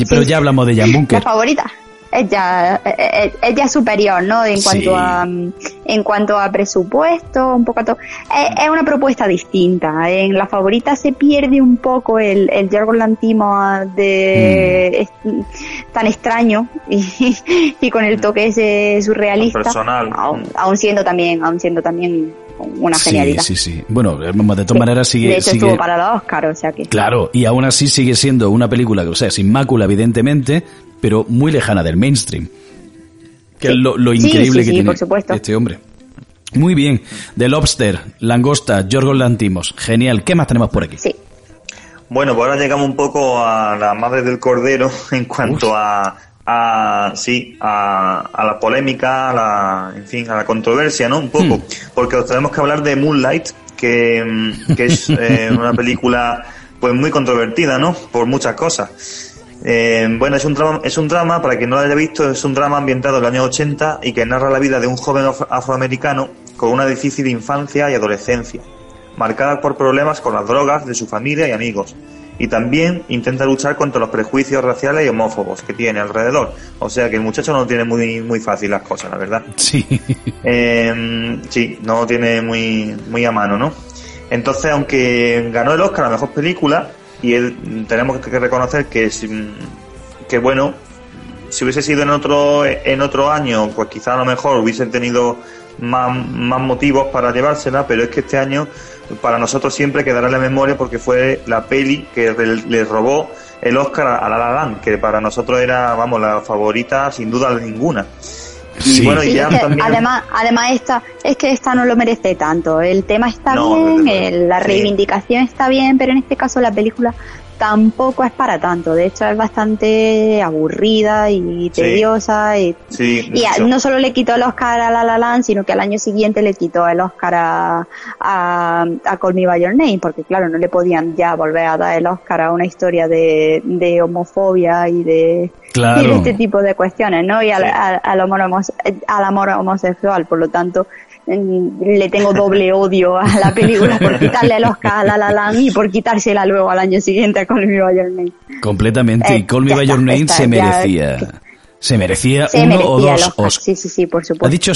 Speaker 2: Pero ya hablamos de Jan
Speaker 3: La
Speaker 2: Bunker.
Speaker 3: favorita es ya, es, es ya superior, ¿no? En cuanto
Speaker 2: Sí.
Speaker 3: a mm, en cuanto a presupuesto, un poco a todo. Es, es una propuesta distinta. En la favorita se pierde un poco el, el Lanthimos de es- tan extraño [laughs] y, y con el toque ese surrealista.
Speaker 4: Personal.
Speaker 3: Aún, aún siendo también, aún siendo también una
Speaker 2: Sí,
Speaker 3: genialidad.
Speaker 2: sí, sí. Bueno, de todas maneras sigue...
Speaker 3: de hecho
Speaker 2: sigue-
Speaker 3: estuvo para los Oscar, o sea que.
Speaker 2: Claro, y aún así sigue siendo una película que, o sea, sin mácula, evidentemente, pero muy lejana del mainstream. Que es lo, lo
Speaker 3: Sí,
Speaker 2: increíble
Speaker 3: sí,
Speaker 2: que
Speaker 3: sí,
Speaker 2: tiene
Speaker 3: por supuesto.
Speaker 2: este hombre. Muy bien. The Lobster, Langosta, Yorgos Lantimos. Genial. ¿Qué más tenemos por aquí?
Speaker 3: Sí.
Speaker 4: Bueno, pues ahora llegamos un poco a la madre del cordero [laughs] en cuanto a, a sí, a, a la polémica, a la, en fin, a la controversia, ¿no? Un poco, porque os tenemos que hablar de Moonlight, que, que es eh, [laughs] una película pues muy controvertida, ¿no? Por muchas cosas. Eh, bueno, es un drama, es un drama, para quien no lo haya visto, es un drama ambientado en los años 80 y que narra la vida de un joven afro- afroamericano con una difícil infancia y adolescencia, marcada por problemas con las drogas de su familia y amigos. Y también intenta luchar contra los prejuicios raciales y homófobos que tiene alrededor. O sea que el muchacho no tiene muy, muy fácil las cosas, la verdad.
Speaker 2: Sí.
Speaker 4: Eh, sí, no tiene muy, muy a mano, ¿no? Entonces, aunque ganó el Oscar a Mejor Película, y él, tenemos que reconocer que, que bueno, si hubiese sido en otro, en otro año, pues quizá a lo mejor hubiesen tenido más, más motivos para llevársela, pero es que este año para nosotros siempre quedará en la memoria porque fue la peli que le robó el Oscar a La La Land, que para nosotros era, vamos, la favorita sin duda ninguna. Y bueno, y
Speaker 3: Sí,
Speaker 4: ya
Speaker 3: es que
Speaker 4: también...
Speaker 3: además, además esta, es que esta no lo merece tanto. El tema está
Speaker 4: No,
Speaker 3: bien, el- la
Speaker 4: Sí.
Speaker 3: reivindicación está bien, pero en este caso la película tampoco es para tanto. De hecho, es bastante aburrida y
Speaker 4: Sí.
Speaker 3: tediosa. Y,
Speaker 4: Sí,
Speaker 3: y a-
Speaker 4: mucho.
Speaker 3: no solo le quitó el Oscar a La La Land, sino que al año siguiente le quitó el Oscar a, a, a Call Me By Your Name, porque claro, no le podían ya volver a dar el Oscar a una historia de, de homofobia y de,
Speaker 2: Claro.
Speaker 3: y de este tipo de cuestiones, ¿no? Y al, al- al amor, homose- al amor homosexual, por lo tanto, le tengo doble odio a la película por quitarle el Oscar a La La Land y por quitársela luego al año siguiente a Call Me By Your Name.
Speaker 2: Completamente. y
Speaker 3: Eh,
Speaker 2: Call Me
Speaker 3: ya
Speaker 2: By Your Name
Speaker 3: está,
Speaker 2: se
Speaker 3: ya-
Speaker 2: merecía. Se merecía
Speaker 3: Se
Speaker 2: uno
Speaker 3: merecía
Speaker 2: o dos
Speaker 3: Oscar.
Speaker 2: Oscars.
Speaker 3: Sí, sí, sí, por supuesto.
Speaker 2: ¿Ha dicho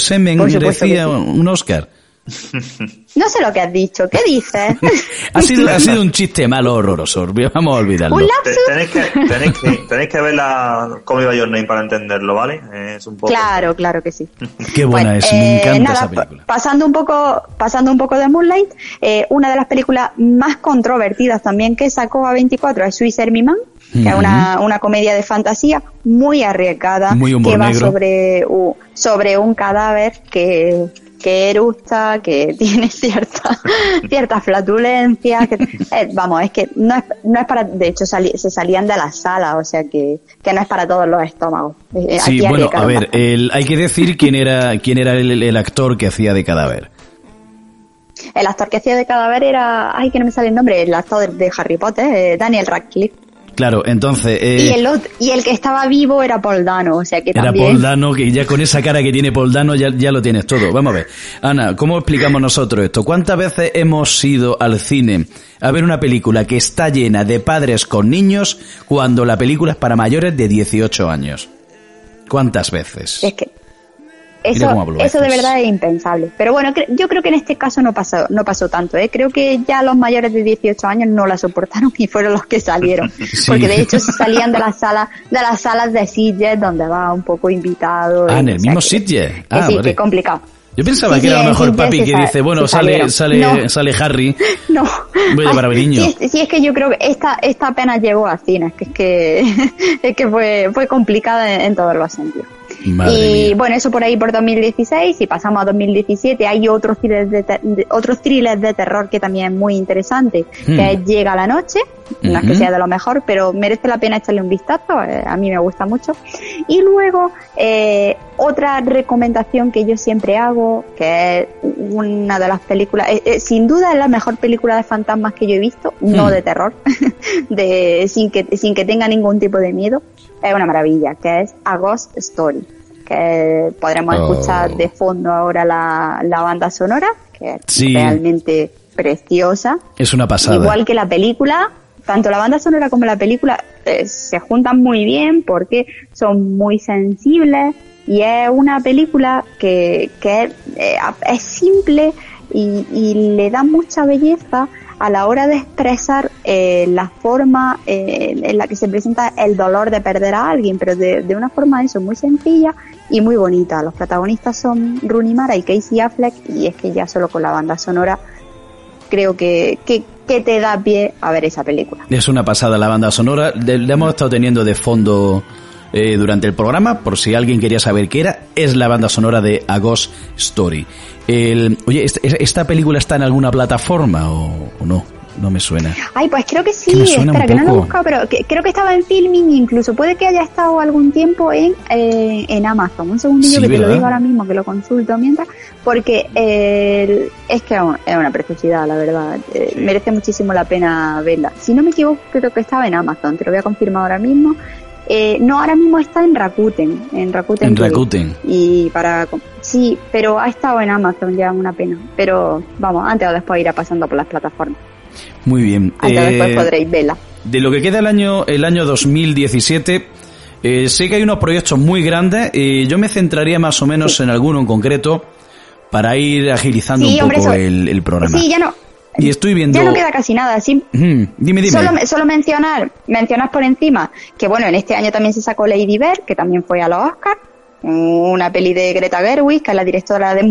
Speaker 3: supuesto
Speaker 2: merecía un Oscar?
Speaker 3: No sé lo que has dicho, ¿qué dices? [laughs]
Speaker 2: Ha sido, ha sido un [laughs] chiste malo horroroso. Vamos a olvidarlo.
Speaker 3: Un
Speaker 4: Te- Tenéis que, tenéis que, tenéis que ver la Me By Your Name para entenderlo, ¿vale? Es un poco...
Speaker 3: Claro, claro que sí. [laughs]
Speaker 2: Qué buena
Speaker 3: Pues,
Speaker 2: es, me
Speaker 3: eh,
Speaker 2: encanta
Speaker 3: nada,
Speaker 2: esa película.
Speaker 3: pa- Pasando un poco, pasando un poco de Moonlight, eh, una de las películas más controvertidas también que sacó a 24 es Swiss Army Man, que es una, una comedia de fantasía muy arriesgada,
Speaker 2: Muy
Speaker 3: que va
Speaker 2: negro.
Speaker 3: sobre, sobre un cadáver que, que eructa, que [laughs] tiene cierta, cierta flatulencia, que, eh, vamos, es que no es, no es para, de hecho sali- se salían de la sala, o sea que, que no es para todos los estómagos. Eh,
Speaker 2: Sí,
Speaker 3: aquí
Speaker 2: bueno, a ver, el- hay que decir quién era quién era el, el actor que hacía de cadáver.
Speaker 3: El actor que hacía de cadáver era, ay, que no me sale el nombre, el actor de Harry Potter, eh, Daniel Radcliffe.
Speaker 2: Claro, entonces...
Speaker 3: y, el y el que estaba vivo era Poldano, o sea que
Speaker 2: era
Speaker 3: también...
Speaker 2: Era Poldano, que ya con esa cara que tiene Poldano ya, ya lo tienes todo. Vamos a ver. Ana, ¿cómo explicamos nosotros esto? ¿Cuántas veces hemos ido al cine a ver una película que está llena de padres con niños cuando la película es para mayores de 18 años? ¿Cuántas veces?
Speaker 3: Es que eso, eso de verdad es impensable. Pero bueno, yo creo que en este caso no pasó, no pasó tanto. ¿eh? Creo que ya los mayores de 18 años no la soportaron y fueron los que salieron. [laughs] Porque de hecho salían de las salas, de las salas de Sitges donde va un poco invitado.
Speaker 2: Ah, en el mismo Sitges. Ah,
Speaker 3: sí, qué complicado.
Speaker 2: Yo pensaba que era a lo mejor papi que dice, bueno, sale, sale, sale Harry. [laughs]
Speaker 3: No.
Speaker 2: Voy a llevar a mi niño.
Speaker 3: Sí, es que yo creo que esta, esta apenas llegó a cine, es que es que, [laughs] es que fue, fue complicada en todos los sentidos y bueno, eso por ahí por 2016 y pasamos a 2017 hay otros thrillers de, otros thrillers de terror que también es muy interesante, que hmm. es Llega la noche, no es que sea de lo mejor, pero merece la pena echarle un vistazo, eh, a mí me gusta mucho. Y luego, eh, otra recomendación que yo siempre hago, que es una de las películas, eh, sin duda es la mejor película de fantasmas que yo he visto, no hmm. de terror, [laughs] de, sin, que, sin que tenga ningún tipo de miedo, es una maravilla, que es A Ghost Story, que podremos oh. escuchar de fondo ahora la, la banda sonora, que es realmente preciosa.
Speaker 2: Es una pasada.
Speaker 3: Igual que la película, tanto la banda sonora como la película eh, se juntan muy bien porque son muy sensibles y es una película que, que es, eh, es simple y, y, le da mucha belleza a la hora de expresar eh, la forma eh, en la que se presenta el dolor de perder a alguien, pero de, una forma eso muy sencilla y muy bonita. Los protagonistas son Rooney Mara y Casey Affleck y es que ya solo con la banda sonora creo que, que, te da pie a ver esa película.
Speaker 2: Es una pasada la banda sonora, le hemos estado teniendo de fondo eh, durante el programa, por si alguien quería saber qué era, es la banda sonora de A Ghost Story. El, oye, ¿esta, película está en alguna plataforma o, no? No me suena.
Speaker 3: Ay, pues creo que sí, espera, que no lo he buscado, pero creo que estaba en filming, incluso puede que haya estado algún tiempo en, eh, en Amazon. Un segundillo que te lo digo ahora mismo, que lo consulto mientras, porque eh, es que es una preciosidad, la verdad. Eh, merece muchísimo la pena verla. Si no me equivoco, creo que estaba en Amazon, te lo voy a confirmar ahora mismo. Eh, no, ahora mismo está en Rakuten, en Rakuten.
Speaker 2: En Rakuten.
Speaker 3: Y para sí, pero ha estado en Amazon ya una pena. Pero vamos, antes o después irá pasando por las plataformas.
Speaker 2: Muy bien.
Speaker 3: Antes o después eh, podréis verla.
Speaker 2: De lo que queda el año, el año 2017, eh, sé que hay unos proyectos muy grandes. y yo me centraría más o menos en alguno en concreto para ir agilizando un poco el, el programa.
Speaker 3: Sí, ya no,
Speaker 2: y estoy viendo...
Speaker 3: Ya no queda casi nada, sí.
Speaker 2: dime, dime.
Speaker 3: Solo, solo, mencionar, mencionar por encima que bueno, en este año también se sacó Lady Bird, que también fue a los Oscars, una peli de Greta Gerwig, que es la directora de,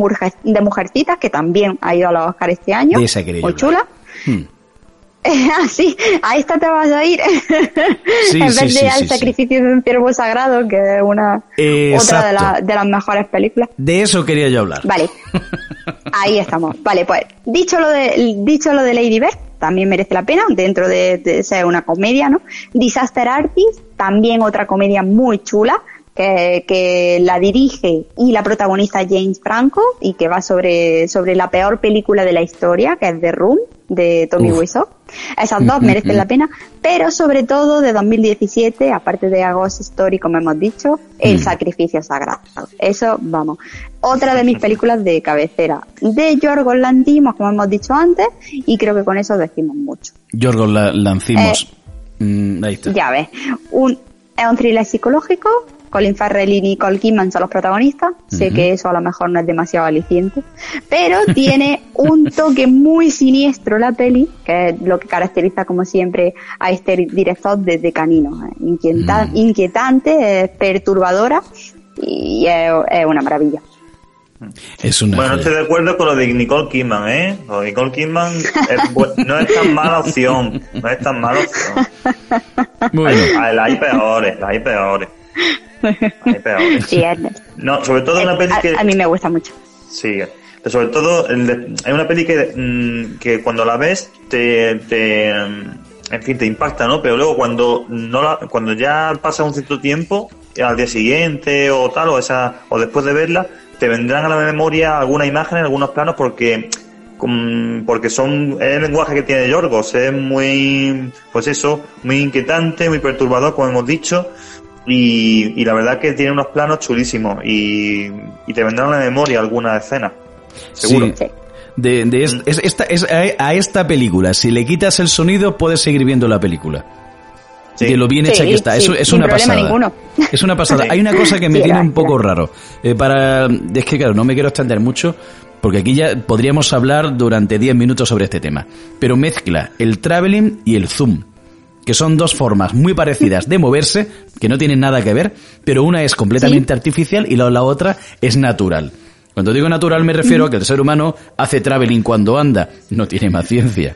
Speaker 3: de Mujercitas, que también ha ido a los Oscars este año. Muy chula. Hmm. [laughs] Ah, sí, ahí está te vas a ir. [laughs] en vez de al sacrificio de un ciervo sagrado, que es una otra de, de, las mejores películas.
Speaker 2: De eso quería yo hablar.
Speaker 3: Vale. Ahí estamos. Vale, pues dicho lo de dicho lo de Lady Bird, también merece la pena dentro de, ser una comedia, ¿no? Disaster Artist, también otra comedia muy chula que, la dirige y la protagonista James Franco y que va sobre, sobre la peor película de la historia, que es The Room, de Tommy Wiseau. Esas dos merecen la pena, pero sobre todo de 2017, aparte de A Ghost Story, como hemos dicho, El mm. Sacrificio Sagrado. Eso, vamos. Otra de mis películas de cabecera. De Yorgos Lantimos, como hemos dicho antes, y creo que con eso decimos mucho.
Speaker 2: Yorgos Lantimos.
Speaker 3: Eh, mm, ya ves. Un, es un thriller psicológico Colin Farrell y Nicole Kidman son los protagonistas. Sé que eso a lo mejor no es demasiado aliciente, pero tiene [laughs] un toque muy siniestro la peli, que es lo que caracteriza como siempre a este director desde Canino. Mm. Inquietante, perturbadora y es, una maravilla.
Speaker 2: Es una
Speaker 4: bueno, estoy de acuerdo con lo de Nicole Kidman, ¿eh? Nicole Kidman [laughs] no es tan mala opción, no es tan mala opción. Bueno. Hay, hay peores, hay peores.
Speaker 3: Sí,
Speaker 4: no, sobre todo una peli que...
Speaker 3: A, mí me gusta mucho.
Speaker 4: Sí, sobre todo hay una peli que, mm, que cuando la ves te, te, mm, en fin, te impacta, ¿no? Pero luego cuando no la, cuando ya pasa un cierto tiempo, al día siguiente o tal, o esa, o después de verla, te vendrán a la memoria algunas imágenes, algunos planos, porque porque son es el lenguaje que tiene Yorgos, es muy, pues eso, muy inquietante, muy perturbador, como hemos dicho, y, la verdad que tiene unos planos chulísimos y, te vendrán a la memoria alguna escena. Seguro.
Speaker 2: De, mm. esta, a esta película, si le quitas el sonido, puedes seguir viendo la película. De lo bien hecha que está. es, [laughs] es una pasada. Es una pasada. Hay una cosa que me tiene un poco raro. Eh, para, es que claro, no me quiero extender mucho, porque aquí ya podríamos hablar durante 10 minutos sobre este tema. Pero mezcla el traveling y el zoom que son dos formas muy parecidas de moverse, que no tienen nada que ver, pero una es completamente artificial y la, la, otra es natural. Cuando digo natural me refiero a que el ser humano hace traveling cuando anda, no tiene más ciencia.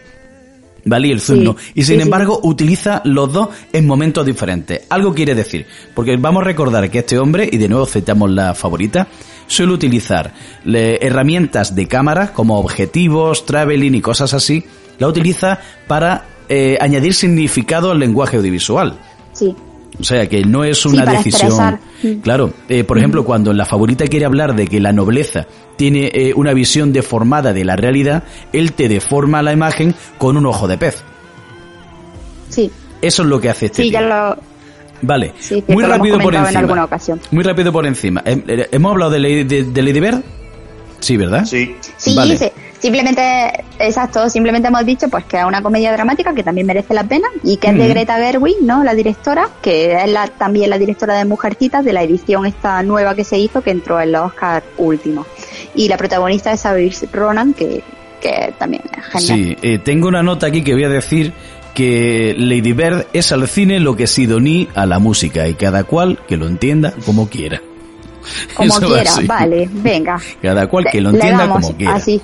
Speaker 2: ¿Vale? Y el zoom no. Y sin embargo utiliza los dos en momentos diferentes. Algo quiere decir, porque vamos a recordar que este hombre, y de nuevo citamos la favorita, suele utilizar herramientas de cámara como objetivos, traveling y cosas así, la utiliza para eh, añadir significado al lenguaje audiovisual.
Speaker 3: Sí.
Speaker 2: O sea, que no es una decisión. Mm. Claro, eh, por ejemplo, mm. cuando la favorita quiere hablar de que la nobleza tiene eh, una visión deformada de la realidad, él te deforma la imagen con un ojo de pez.
Speaker 3: Sí.
Speaker 2: Eso es lo que hace este.
Speaker 3: Sí, ya lo.
Speaker 2: Vale. muy rápido por encima. Muy rápido por encima. ¿Hemos hablado de Lady, de, Lady Bird? Sí, ¿verdad?
Speaker 4: Sí.
Speaker 3: Sí, vale. Simplemente, exacto, simplemente hemos dicho pues que es una comedia dramática que también merece la pena y que es de Greta Gerwig, ¿no? La directora, que es la, también la directora de Mujercitas de la edición esta nueva que se hizo que entró en los Oscar últimos. Y la protagonista es Saoirse Ronan, que, que también es genial.
Speaker 2: Sí, eh, tengo una nota aquí que voy a decir que Lady Bird es al cine lo que Sidoní a la música y cada cual que lo entienda como quiera.
Speaker 3: Como quiera, vale, venga.
Speaker 2: Cada cual que lo entienda como quiera.
Speaker 3: Así.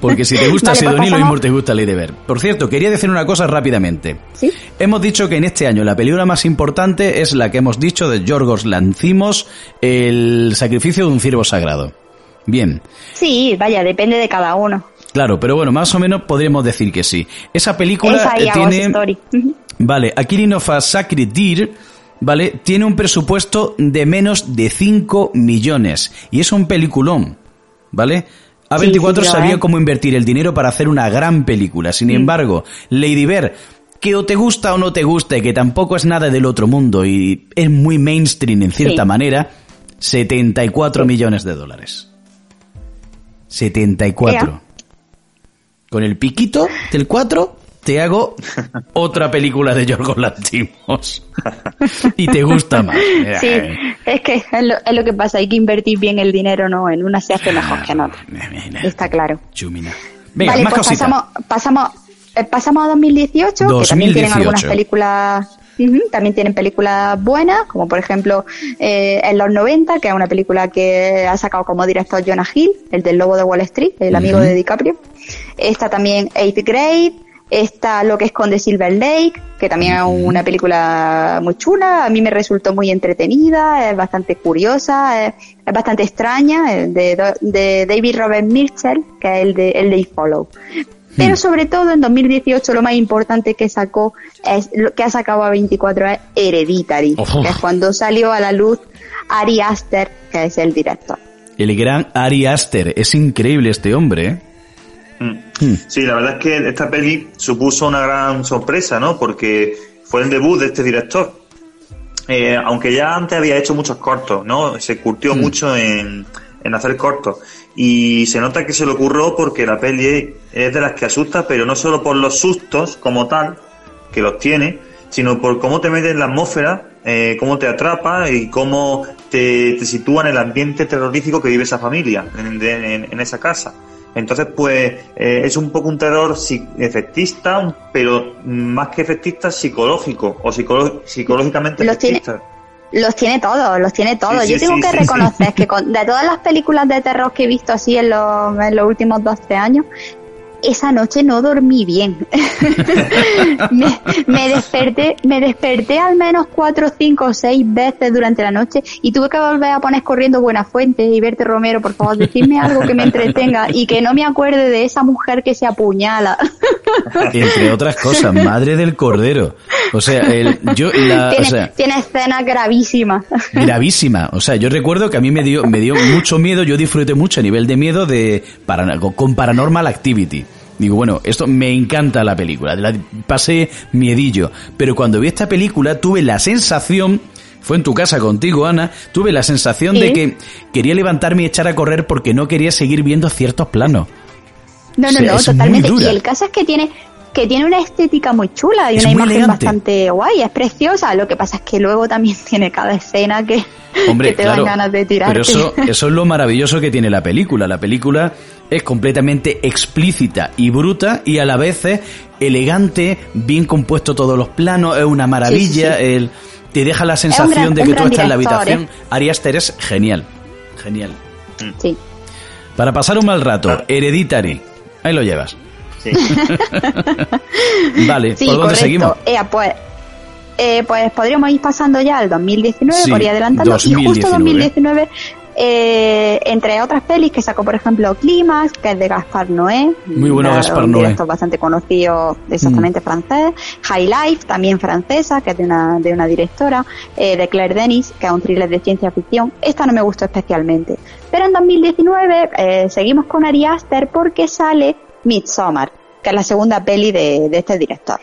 Speaker 2: Porque si te gusta vale, Sidoní, lo mismo te gusta Lady Bird. Por cierto, quería decir una cosa rápidamente.
Speaker 3: ¿Sí?
Speaker 2: Hemos dicho que en este año la película más importante es la que hemos dicho de Yorgos Lancimos, El sacrificio de un ciervo sagrado. Bien.
Speaker 3: Sí, vaya, depende de cada uno.
Speaker 2: Claro, pero bueno, más o menos podríamos decir que sí. Esa película eh, tiene... Vale, Akirin of a Sacred Deer ¿vale? Tiene un presupuesto de menos de 5 millones y es un peliculón, ¿vale? A24 sabía cómo invertir el dinero para hacer una gran película. Sin mm. embargo, Lady Bird, que o te gusta o no te gusta y que tampoco es nada del otro mundo y es muy mainstream en cierta manera, 74 millones de dólares. 74. Con el piquito del 4 te hago otra película de Yorgos Lantimos [laughs] y te gusta más.
Speaker 3: Sí, es que es lo, que pasa, hay que invertir bien el dinero, ¿no? En una se hace mejor que en otra. Está claro.
Speaker 2: Chumina. Venga,
Speaker 3: vale, pues pasamos, pasamos, eh, pasamos a 2018, que también tienen algunas películas también tienen películas buenas, como por ejemplo eh, en los 90, que es una película que ha sacado como director Jonah Hill, el del Lobo de Wall Street, el amigo de DiCaprio. Está también Eighth Grade, Está lo que esconde Silver Lake, que también es una película muy chula. A mí me resultó muy entretenida, es bastante curiosa, es, bastante extraña, de, de, David Robert Mitchell, que es el de, el de Follow. Pero hmm. sobre todo en 2018 lo más importante que sacó es lo que ha sacado a 24 es Hereditary, que es cuando salió a la luz Ari Aster, que es el director.
Speaker 2: El gran Ari Aster, es increíble este hombre, ¿eh?
Speaker 4: Mm. Sí, la verdad es que esta peli supuso una gran sorpresa, ¿no? Porque fue el debut de este director. Eh, aunque ya antes había hecho muchos cortos, ¿no? Se curtió mm. mucho en, en hacer cortos. Y se nota que se le ocurrió porque la peli es de las que asusta, pero no solo por los sustos como tal, que los tiene, sino por cómo te mete en la atmósfera, eh, cómo te atrapa y cómo te, te, sitúa en el ambiente terrorífico que vive esa familia, en, en esa casa. Entonces, pues eh, es un poco un terror efectista, pero más que efectista, psicológico o psicológicamente
Speaker 3: los Tiene, los tiene todos, los tiene todos. Yo tengo que reconocer que de todas las películas de terror que he visto así en los, en los últimos 12 años, esa noche no dormí bien. [laughs] me, desperté, me desperté al menos cuatro, cinco o seis veces durante la noche y tuve que volver a poner corriendo Buenas Fuentes y verte Romero, por favor, decirme algo que me entretenga y que no me acuerde de esa mujer que se apuñala. [laughs]
Speaker 2: Entre otras cosas, madre del cordero. O sea, el, yo la,
Speaker 3: tiene,
Speaker 2: o sea,
Speaker 3: tiene escenas gravísimas.
Speaker 2: Gravísima. O sea, yo recuerdo que a mí me dio, me dio mucho miedo, yo disfruté mucho a nivel de miedo de para, con Paranormal Activity. Digo, bueno, esto me encanta la película, la pasé miedillo, pero cuando vi esta película tuve la sensación, fue en tu casa contigo, Ana, tuve la sensación de que quería levantarme y echar a correr porque no quería seguir viendo ciertos planos.
Speaker 3: No, no, no, totalmente. Y el caso es que tiene, que tiene una estética muy chula y una imagen bastante guay, es preciosa. Lo que pasa es que luego también [laughs] tiene cada escena que, te dan ganas de tirar.
Speaker 2: Pero eso, [laughs] eso es lo maravilloso que tiene la película. La película es completamente explícita y bruta y a la vez es elegante, bien compuesto todos los planos, es una maravilla. El, te deja la sensación de que tú estás en la habitación. ¿eh? Ari Aster es genial. Genial.
Speaker 3: Sí.
Speaker 2: Para pasar un mal rato, Hereditary. Ahí lo llevas. [laughs] vale, ¿por dónde seguimos?
Speaker 3: Eh, pues, eh, pues podríamos ir pasando ya al 2019, por ir adelantando. Y justo 2019, eh, entre otras pelis que sacó, por ejemplo, Climax, que es de Gaspar Noé.
Speaker 2: Muy bueno Gaspar Noé.
Speaker 3: es bastante conocido, exactamente mm. francés. High Life, también francesa, que es de una, de una directora. Eh, de Claire Denis, que es un thriller de ciencia ficción. Esta no me gustó especialmente. Pero en 2019 eh, seguimos con Ari Aster porque sale Midsommar, que es la segunda peli de, este director.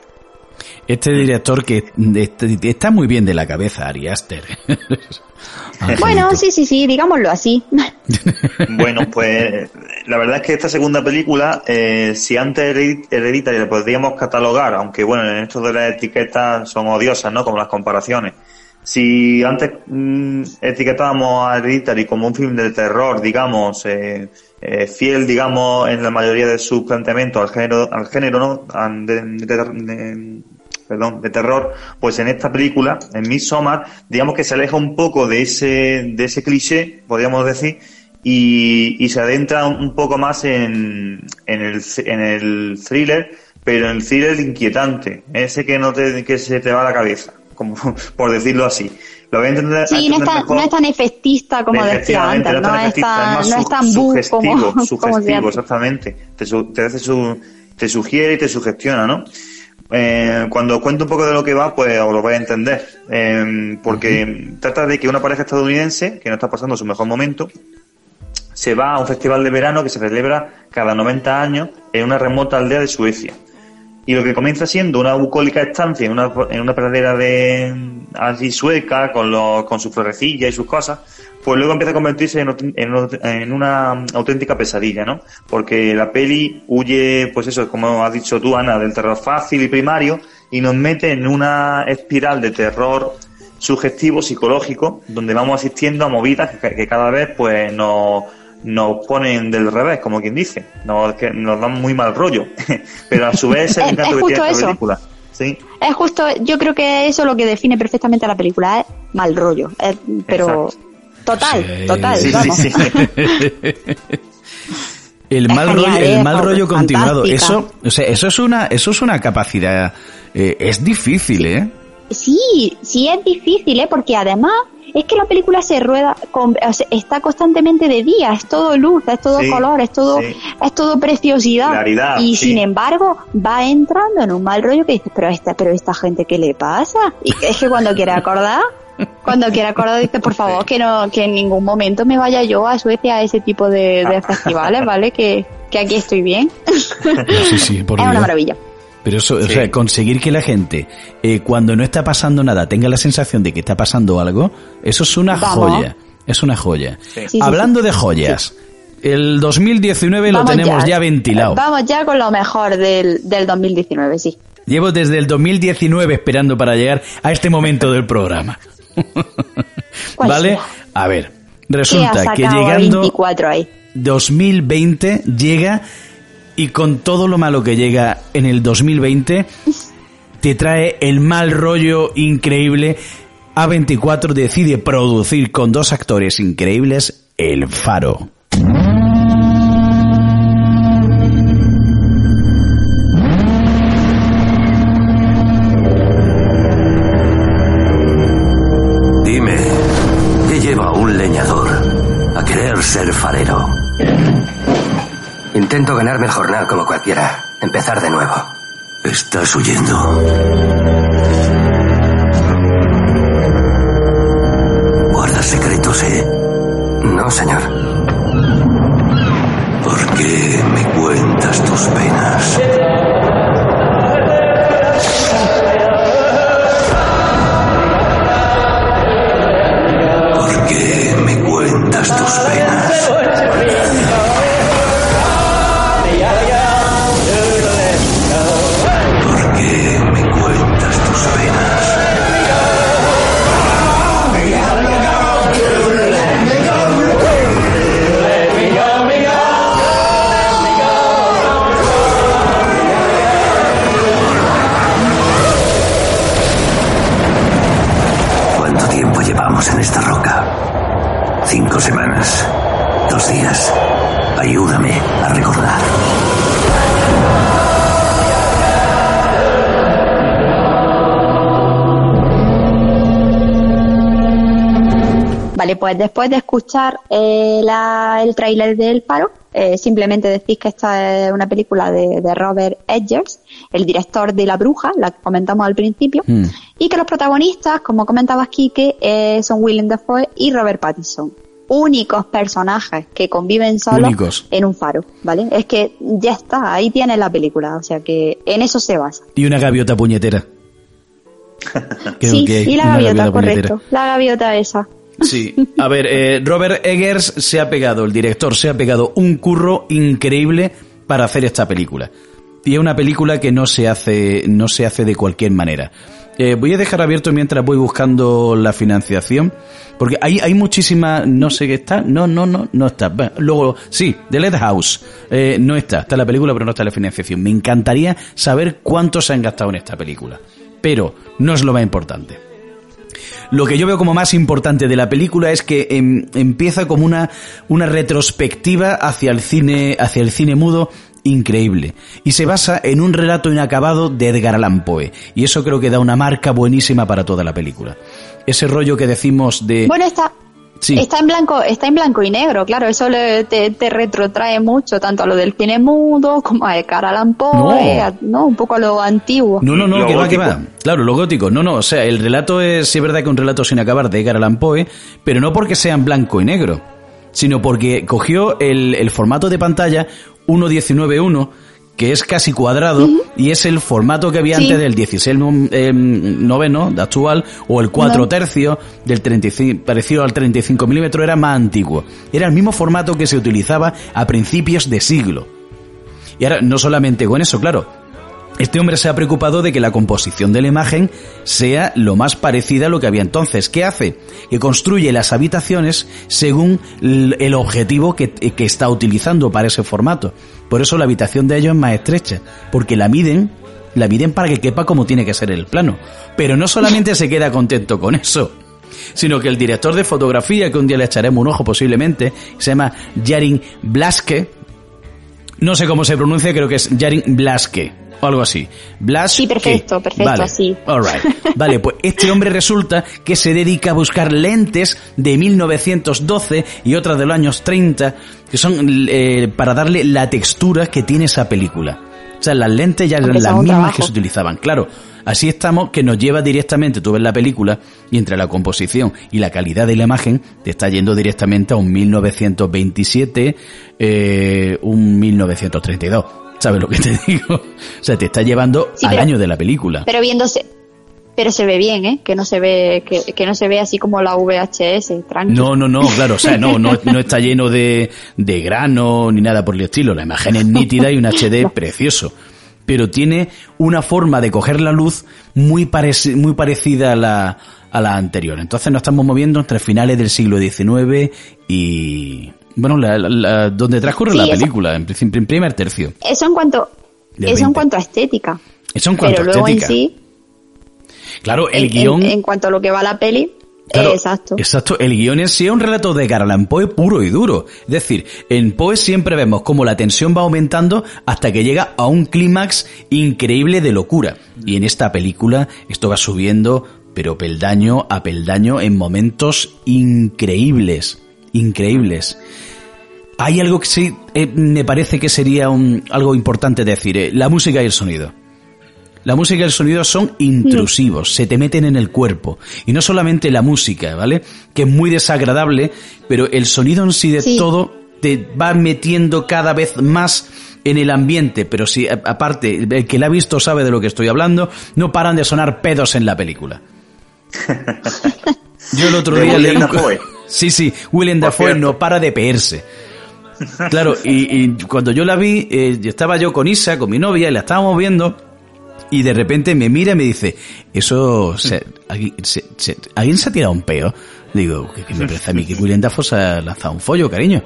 Speaker 2: Este director que este, está muy bien de la cabeza, Ari Aster. [laughs]
Speaker 3: bueno, sí, sí, sí, digámoslo así. [laughs]
Speaker 4: bueno, pues la verdad es que esta segunda película, eh, si antes Hereditary la podríamos catalogar, aunque bueno, en esto de las etiquetas son odiosas, ¿no? Como las comparaciones. Si antes mm, etiquetábamos a Hereditary como un film de terror, digamos, eh, eh, fiel, digamos, en la mayoría de sus planteamientos al género, al género, ¿no? De, perdón, de terror, pues en esta película, en Midsommar, digamos que se aleja un poco de ese, de ese cliché, podríamos decir, y, y se adentra un poco más en, en, el, en el thriller, pero en el thriller inquietante, ese que no te, que se te va a la cabeza, como [laughs] por decirlo así. Lo voy a entender.
Speaker 3: Sí, no, está, no es tan efectista como decía antes, no, es tan, no es tan
Speaker 4: sugestivo, sugestivo, exactamente. Te, te, hace su, te sugiere y te sugestiona, ¿no? Eh, cuando cuento un poco de lo que va, pues os lo vais a entender. Eh, porque trata de que una pareja estadounidense, que no está pasando su mejor momento, se va a un festival de verano que se celebra cada 90 años en una remota aldea de Suecia. Y lo que comienza siendo una bucólica estancia en una, en una pradera de así sueca, con, los, con sus florecillas y sus cosas, pues luego empieza a convertirse en, en, una auténtica pesadilla, ¿no? Porque la peli huye, pues eso, como has dicho tú, Ana, del terror fácil y primario, y nos mete en una espiral de terror sugestivo, psicológico, donde vamos asistiendo a movidas que, que cada vez pues nos nos ponen del revés, como quien dice, nos, que nos dan muy mal rollo, [laughs] pero a su vez es el encanto que tiene esta película. ¿sí?
Speaker 3: Es justo, yo creo que eso es lo que define perfectamente a la película, es mal rollo, pero total, total, vamos.
Speaker 2: el mal rollo, el mal rollo continuado, eso, o sea, eso es una, eso es una capacidad, eh, es difícil, ¿eh?
Speaker 3: Sí, sí es difícil, ¿eh? Porque además es que la película se rueda, con, está constantemente de día, es todo luz, es todo color, es todo, es todo preciosidad. y sin embargo, va entrando en un mal rollo que dices, pero esta, pero esta gente, ¿qué le pasa? Y es que cuando quiere acordar, cuando quiere acordar dice, por favor, que no, que en ningún momento me vaya yo a Suecia a ese tipo de, [laughs] festivales, ¿vale? Que, que aquí estoy bien. es una maravilla.
Speaker 2: Pero eso, o sea, conseguir que la gente, eh, cuando no está pasando nada, tenga la sensación de que está pasando algo, eso es una joya. Es una joya. Hablando de joyas, el 2019 lo tenemos ya, ventilado.
Speaker 3: Vamos ya con lo mejor del, del 2019, sí.
Speaker 2: Llevo desde el 2019 esperando para llegar a este momento del programa. [laughs] ¿Vale? A ver, resulta que llegando 2020 llega y con todo lo malo que llega en el 2020, te trae el mal rollo increíble. A24 decide producir con dos actores increíbles El Faro.
Speaker 11: Intento ganarme el jornal como cualquiera. Empezar de nuevo.
Speaker 14: Estás huyendo. Guarda secretos, ¿eh?
Speaker 11: No, señor.
Speaker 3: Pues después de escuchar eh, la- el tráiler del Faro, eh, simplemente decís que esta es una película de, de Robert Edgers, el director de La Bruja, la que comentamos al principio,
Speaker 2: Mm.
Speaker 3: y que los protagonistas, como comentabas Kike, eh, son Willem Dafoe y Robert Pattinson. Únicos personajes que conviven solos
Speaker 2: Únicos.
Speaker 3: en un faro, ¿vale? Es que ya está, ahí tienes la película, o sea que en eso se basa.
Speaker 2: Y una gaviota puñetera. [laughs] Creo
Speaker 3: sí,
Speaker 2: que
Speaker 3: y la gaviota, correcto, la gaviota esa.
Speaker 2: Sí, a ver, eh, Robert Eggers se ha pegado, el director se ha pegado un curro increíble para hacer esta película. Y es una película que no se hace, no se hace de cualquier manera. Eh, voy a dejar abierto mientras voy buscando la financiación, porque hay, hay muchísima, no sé qué está, no, no, no, no está. Luego, sí, The Lead House, eh, no está, está la película, pero no está la financiación. Me encantaría saber cuánto se han gastado en esta película, pero no es lo más importante. Lo que yo veo como más importante de la película es que em, empieza como una, una retrospectiva hacia el cine, hacia el cine mudo increíble. Y se basa en un relato inacabado de Edgar Allan Poe. Y eso creo que da una marca buenísima para toda la película. Ese rollo que decimos de...
Speaker 3: Bueno,
Speaker 2: Sí.
Speaker 3: está en blanco, está en blanco y negro, claro, eso le- te, te retrotrae mucho, tanto a lo del cine mudo, como a Edgar Poe,
Speaker 2: No.
Speaker 3: a- ¿no? Un poco a lo antiguo.
Speaker 2: No, no, no,
Speaker 4: Lo
Speaker 2: que va, que va. Claro, lo gótico. No, no, o sea, el relato es, sí es verdad que un relato sin acabar de Edgar Allan Poe, pero no porque sea en blanco y negro, sino porque cogió el, el formato de pantalla 1.19.1, que es casi cuadrado, y es el formato que había
Speaker 3: Sí.
Speaker 2: antes del 16 no- em, noveno, de actual, o el 4
Speaker 3: No.
Speaker 2: tercio, del 35, parecido al 35 milímetros, era más antiguo. Era el mismo formato que se utilizaba a principios de siglo. Y ahora, no solamente con eso, claro, este hombre se ha preocupado de que la composición de la imagen sea lo más parecida a lo que había entonces. ¿Qué hace? Que construye las habitaciones según el objetivo que, que está utilizando para ese formato. Por eso la habitación de ellos es más estrecha, porque la miden, la miden para que quepa como tiene que ser el plano. Pero no solamente se queda contento con eso, sino que el director de fotografía, que un día le echaremos un ojo posiblemente, se llama Jarin Blaske, no sé cómo se pronuncia, creo que es Jarin Blaske o algo así. Blaske.
Speaker 3: Sí, perfecto, perfecto,
Speaker 2: vale.
Speaker 3: así.
Speaker 2: All right. Vale, pues este hombre resulta que se dedica a buscar lentes de 1912 y otras de los años 30 que son eh, para darle la textura que tiene esa película. O sea, las lentes ya eran las mismas
Speaker 3: trabajo.
Speaker 2: que se utilizaban. Claro, así estamos que nos lleva directamente, tú ves la película y entre la composición y la calidad de la imagen te está yendo directamente a un 1927, eh, un 1932. ¿Sabes lo que te [laughs] digo? O sea, te está llevando
Speaker 3: Sí,
Speaker 2: al
Speaker 3: pero-
Speaker 2: año de la película.
Speaker 3: Pero viéndose, pero se ve bien, ¿eh? Que no se ve, que, que no se ve así como la VHS, tranquilo.
Speaker 2: No, no, no, claro, o sea, no, no, [laughs] no está lleno de, de grano ni nada por el estilo. La imagen es nítida y un HD precioso. Pero tiene una forma de coger la luz muy, muy parecida a la, a la anterior. Entonces nos estamos moviendo entre finales del siglo XIX y, bueno, la, la- la- donde transcurre
Speaker 3: Sí,
Speaker 2: la película, en, en primer tercio.
Speaker 3: Eso en cuanto, eso en
Speaker 2: 20.
Speaker 3: cuanto a estética.
Speaker 2: Eso en cuanto
Speaker 3: pero
Speaker 2: a
Speaker 3: luego
Speaker 2: estética.
Speaker 3: en sí,
Speaker 2: Claro, el
Speaker 3: en,
Speaker 2: guion...
Speaker 3: en- en cuanto a lo que va la peli,
Speaker 2: Claro,
Speaker 3: exacto.
Speaker 2: Exacto, el guion en sí es un relato de Garland Poe puro y duro. Es decir, en Poe siempre vemos cómo la tensión va aumentando hasta que llega a un clímax increíble de locura. Y en esta película esto va subiendo pero peldaño a peldaño en momentos increíbles, increíbles. Hay algo que sí eh, me parece que sería un, algo importante decir, eh, la música y el sonido. La música y el sonido son intrusivos, se te meten en el cuerpo. Y no solamente la música, ¿vale? Que es muy desagradable, pero el sonido en sí de todo te va metiendo cada vez más en el ambiente, pero si aparte el que la ha visto sabe de lo que estoy hablando, no paran de sonar pedos en la película. [laughs] Yo el otro día leí [laughs] Sí, sí, William Dafoe no para de peerse. Claro, y, cuando yo la vi, eh, estaba yo con Isa, con mi novia, y la estábamos viendo, y de repente me mira y me dice, eso, ¿alguien, se, ha tirado un peo? Digo, que, me parece a mí que William Dafoe se ha lanzado un follo, cariño.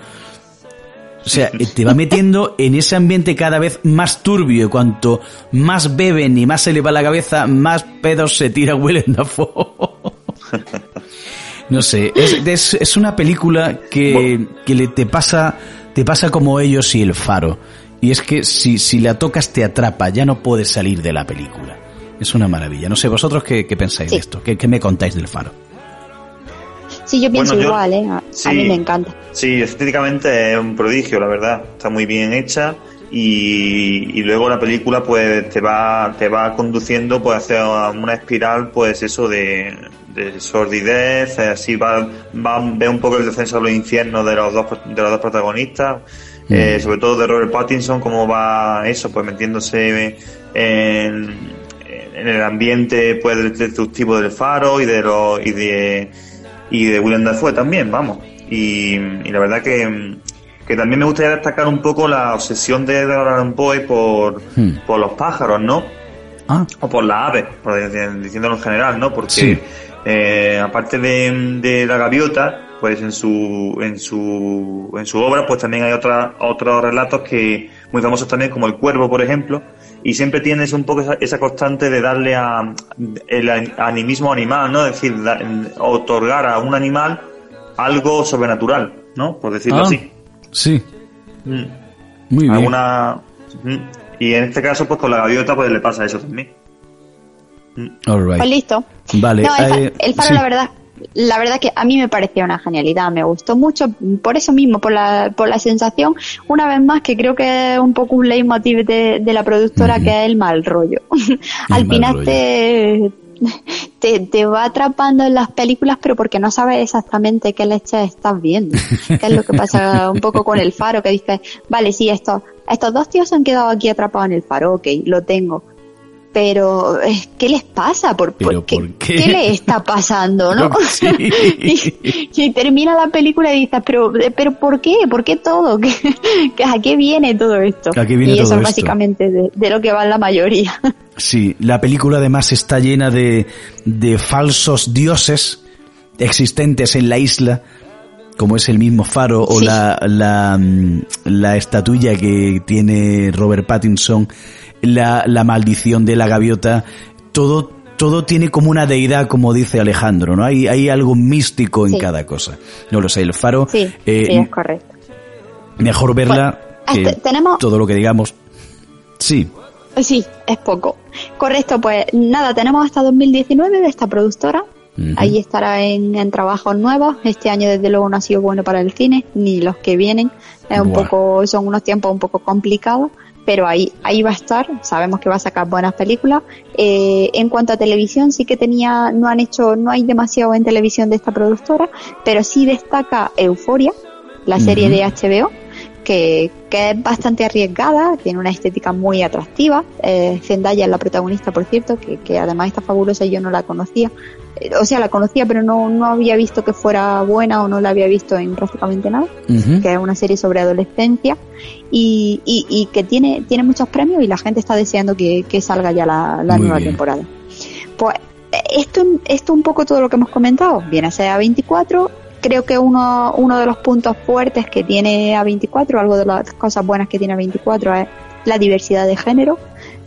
Speaker 2: O sea, te va metiendo en ese ambiente cada vez más turbio y cuanto más beben y más se le va la cabeza, más pedos se tira Willem Dafoe. [laughs] No sé, es, es, una película que, que le, te pasa te pasa como ellos y el faro. Y es que si, si la tocas te atrapa, ya no puedes salir de la película. Es una maravilla. No sé, vosotros qué, qué pensáis de esto, ¿Qué, ¿Qué, me contáis del faro.
Speaker 3: Sí, yo pienso igual, ¿eh? A, mí me encanta.
Speaker 4: Sí, estéticamente es un prodigio, la verdad. Está muy bien hecha y, y, luego la película pues te va te va conduciendo pues hacia una espiral pues eso de, de sordidez así va va ve un poco el descenso a los infiernos de los dos de los dos protagonistas mm. eh, sobre todo de Robert Pattinson cómo va eso pues metiéndose en, en el ambiente pues destructivo del faro y de los y de y de William Dafoe también, vamos. Y, la verdad que, que, también me gustaría destacar un poco la obsesión de Edgar Allan Poe por, hmm. por los pájaros, ¿no? Ah. O por las aves, por, diciéndolo en general, ¿no? Porque eh, aparte de, de, la gaviota, pues en su, en su, en su obra, pues también hay otra, otros relatos que muy famosos también, como El Cuervo, por ejemplo, y siempre tienes un poco esa, constante de darle a el animismo animal, ¿no? Es decir, otorgar a un animal algo sobrenatural, ¿no? Por decirlo ah, así.
Speaker 2: Sí.
Speaker 4: Mm. Muy bien. Mm. Y en este caso, pues con la gaviota, pues le pasa eso también.
Speaker 3: Mm. Pues listo.
Speaker 2: Vale.
Speaker 3: el, faro, la verdad, la verdad que a mí me pareció una genialidad, me gustó mucho por eso mismo, por la, por la sensación, una vez más, que creo que es un poco un leitmotiv de, de la productora, que es el mal rollo. [laughs] Al final te, te, te, va atrapando en las películas, pero porque no sabes exactamente qué leche estás viendo. [laughs] que es lo que pasa un poco con el faro, que dices, vale, sí, estos, estos dos tíos se han quedado aquí atrapados en el faro, ok, lo tengo pero ¿qué les pasa? ¿Por, qué, qué? le está pasando? ¿no? [laughs] [laughs] y, termina la película y dices, pero, pero ¿por qué? ¿Por qué todo? [laughs] ¿A qué viene todo esto? y eso es básicamente de, lo que va la mayoría.
Speaker 2: Sí, la película además está llena de, de falsos dioses existentes en la isla, como es el mismo faro o la, la, mm, la estatuilla que tiene Robert Pattinson la, la maldición de la gaviota, todo, todo tiene como una deidad, como dice Alejandro, ¿no? Hay, hay algo místico en cada cosa. No lo sé, el faro.
Speaker 3: Sí, eh, es correcto.
Speaker 2: Mejor verla que tenemos... todo lo que digamos. Sí.
Speaker 3: Sí, es poco. Correcto, pues nada, tenemos hasta 2019 de esta productora. Ahí estará en, en, trabajos nuevos. Este año, desde luego, no ha sido bueno para el cine, ni los que vienen. Es un poco, son unos tiempos un poco complicados pero ahí, ahí va a estar, sabemos que va a sacar buenas películas. Eh, en cuanto a televisión, sí que tenía, no han hecho, no hay demasiado en televisión de esta productora, pero sí destaca Euforia, la serie de HBO, que, que, es bastante arriesgada, tiene una estética muy atractiva. Eh, Zendaya es la protagonista, por cierto, que, que además está fabulosa y yo no la conocía. Eh, o sea, la conocía, pero no, no había visto que fuera buena o no la había visto en prácticamente nada, que es una serie sobre adolescencia y, y, y, que tiene, tiene muchos premios y la gente está deseando que, que salga ya la, la nueva temporada. Pues eh, esto, esto un poco todo lo que hemos comentado, viene a ser A24, creo que uno, uno de los puntos fuertes que tiene A24, algo de las cosas buenas que tiene A24 es la diversidad de género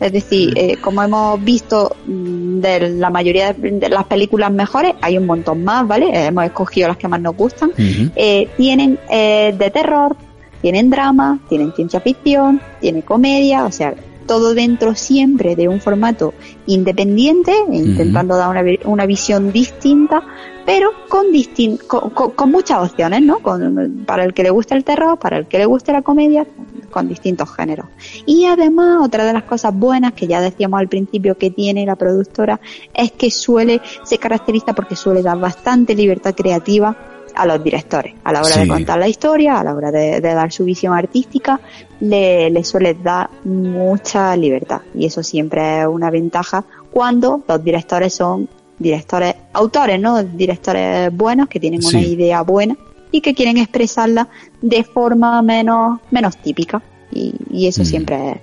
Speaker 3: es decir, eh, como hemos visto mm, de la mayoría de las películas mejores, hay un montón más, ¿vale? Hemos escogido las que más nos gustan. eh, tienen eh, de terror, tienen drama, tienen ciencia ficción, tienen comedia, o sea, todo dentro siempre de un formato independiente, intentando dar una, una, visión distinta, pero con, distin con, con, muchas opciones, ¿no? Con, para el que le guste el terror, para el que le guste la comedia, con distintos géneros. Y además, otra de las cosas buenas que ya decíamos al principio que tiene la productora es que suele, se caracteriza porque suele dar bastante libertad creativa a los directores. A la hora de contar la historia, a la hora de, dar su visión artística, le, le, suele dar mucha libertad. Y eso siempre es una ventaja cuando los directores son directores, autores, ¿no? Directores buenos, que tienen una idea buena y que quieren expresarla de forma menos, menos típica. Y, eso mm. siempre es,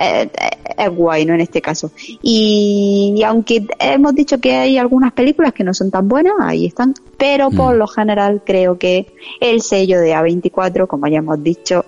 Speaker 3: es, guay, ¿no? En este caso. Y, aunque hemos dicho que hay algunas películas que no son tan buenas, ahí están, pero por mm. lo general creo que el sello de A24, como ya hemos dicho,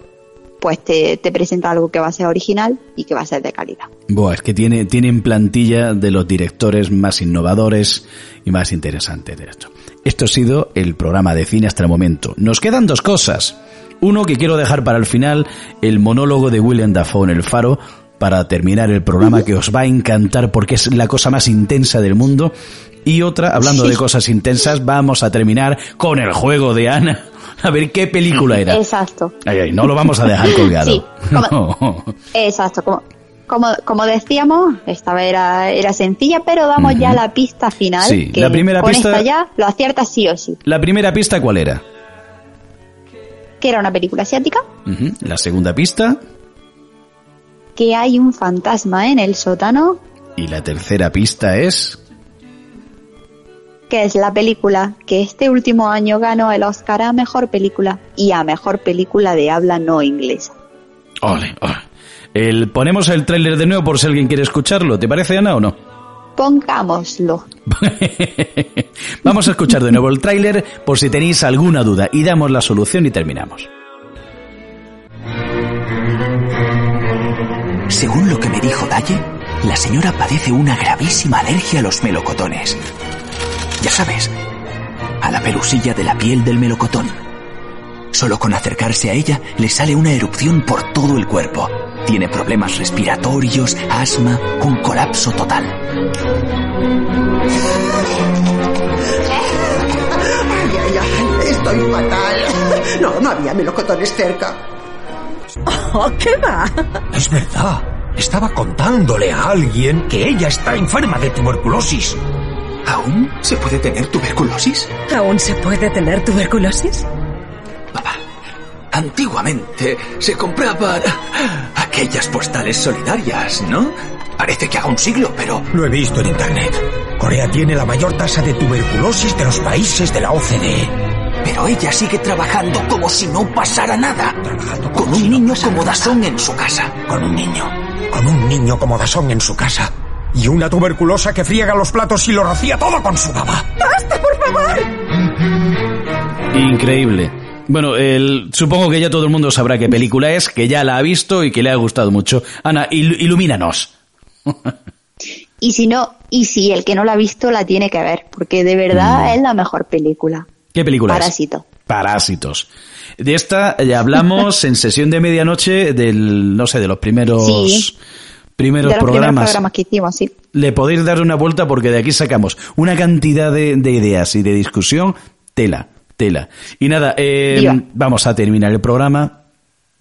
Speaker 3: pues te, presenta algo que va a ser original y que va a ser de calidad.
Speaker 2: Buah, es que tiene, tienen plantilla de los directores más innovadores y más interesantes de esto. Esto ha sido el programa de cine hasta el momento. Nos quedan dos cosas. Uno que quiero dejar para el final, el monólogo de William Dafoe en El Faro, para terminar el programa que os va a encantar porque es la cosa más intensa del mundo. Y otra, hablando de cosas intensas, vamos a terminar con el juego de Ana. A ver qué película era.
Speaker 3: Exacto.
Speaker 2: Ay, ay, no lo vamos a dejar colgado. Sí, [laughs]
Speaker 3: Exacto, como, como, como, decíamos, esta vez era, era sencilla, pero damos ya la pista final.
Speaker 2: Sí, la primera pista.
Speaker 3: ya lo acierta sí o sí.
Speaker 2: ¿La primera pista cuál era?
Speaker 3: que era una película asiática.
Speaker 2: La segunda pista.
Speaker 3: Que hay un fantasma en el sótano.
Speaker 2: Y la tercera pista es.
Speaker 3: Que es la película que este último año ganó el Oscar a mejor película y a mejor película de habla no inglesa.
Speaker 2: Ole, El, ponemos el tráiler de nuevo por si alguien quiere escucharlo. ¿Te parece, Ana, o no?
Speaker 3: Pongámoslo. [laughs]
Speaker 2: Vamos a escuchar de nuevo el tráiler por si tenéis alguna duda y damos la solución y terminamos.
Speaker 5: Según lo que me dijo Dalle, la señora padece una gravísima alergia a los melocotones. Ya sabes, a la pelusilla de la piel del melocotón. Solo con acercarse a ella le sale una erupción por todo el cuerpo. Tiene problemas respiratorios, asma, un colapso total.
Speaker 6: Ay, ay, ay, estoy fatal. No, no había melocotones cerca. [laughs]
Speaker 15: Oh, ¿qué va?
Speaker 16: Es verdad. Estaba contándole a alguien que ella está enferma de tuberculosis.
Speaker 5: ¿Aún se puede tener tuberculosis?
Speaker 15: ¿Aún se puede tener tuberculosis?
Speaker 5: Papá, antiguamente se compraban aquellas postales solidarias, ¿no? Parece que haga un siglo, pero...
Speaker 16: Lo he visto en Internet. Corea tiene la mayor tasa de tuberculosis de los países de la OCDE.
Speaker 5: Pero ella sigue trabajando como si no pasara nada. con un niño como Dasón en su casa.
Speaker 16: Con un niño. Con un niño como Dasón en su casa. Y una tuberculosa que friega los platos y lo rocía todo con su baba.
Speaker 15: ¡Basta, por favor!
Speaker 2: Increíble. Bueno, el, supongo que ya todo el mundo sabrá qué película es, que ya la ha visto y que le ha gustado mucho. Ana, ilumínanos.
Speaker 3: y si no, y si el que no la ha visto la tiene que ver, porque de verdad mm. es la mejor película.
Speaker 2: ¿Qué película
Speaker 3: Parásito.
Speaker 2: Parásitos. De esta ya hablamos [laughs] en sesión de medianoche del, no sé, de los primeros... Primeros, programas.
Speaker 3: que hicimos, sí.
Speaker 2: Le podéis dar una vuelta porque de aquí sacamos una cantidad de, de ideas y de discusión, tela, tela. Y nada, eh, vamos a terminar el programa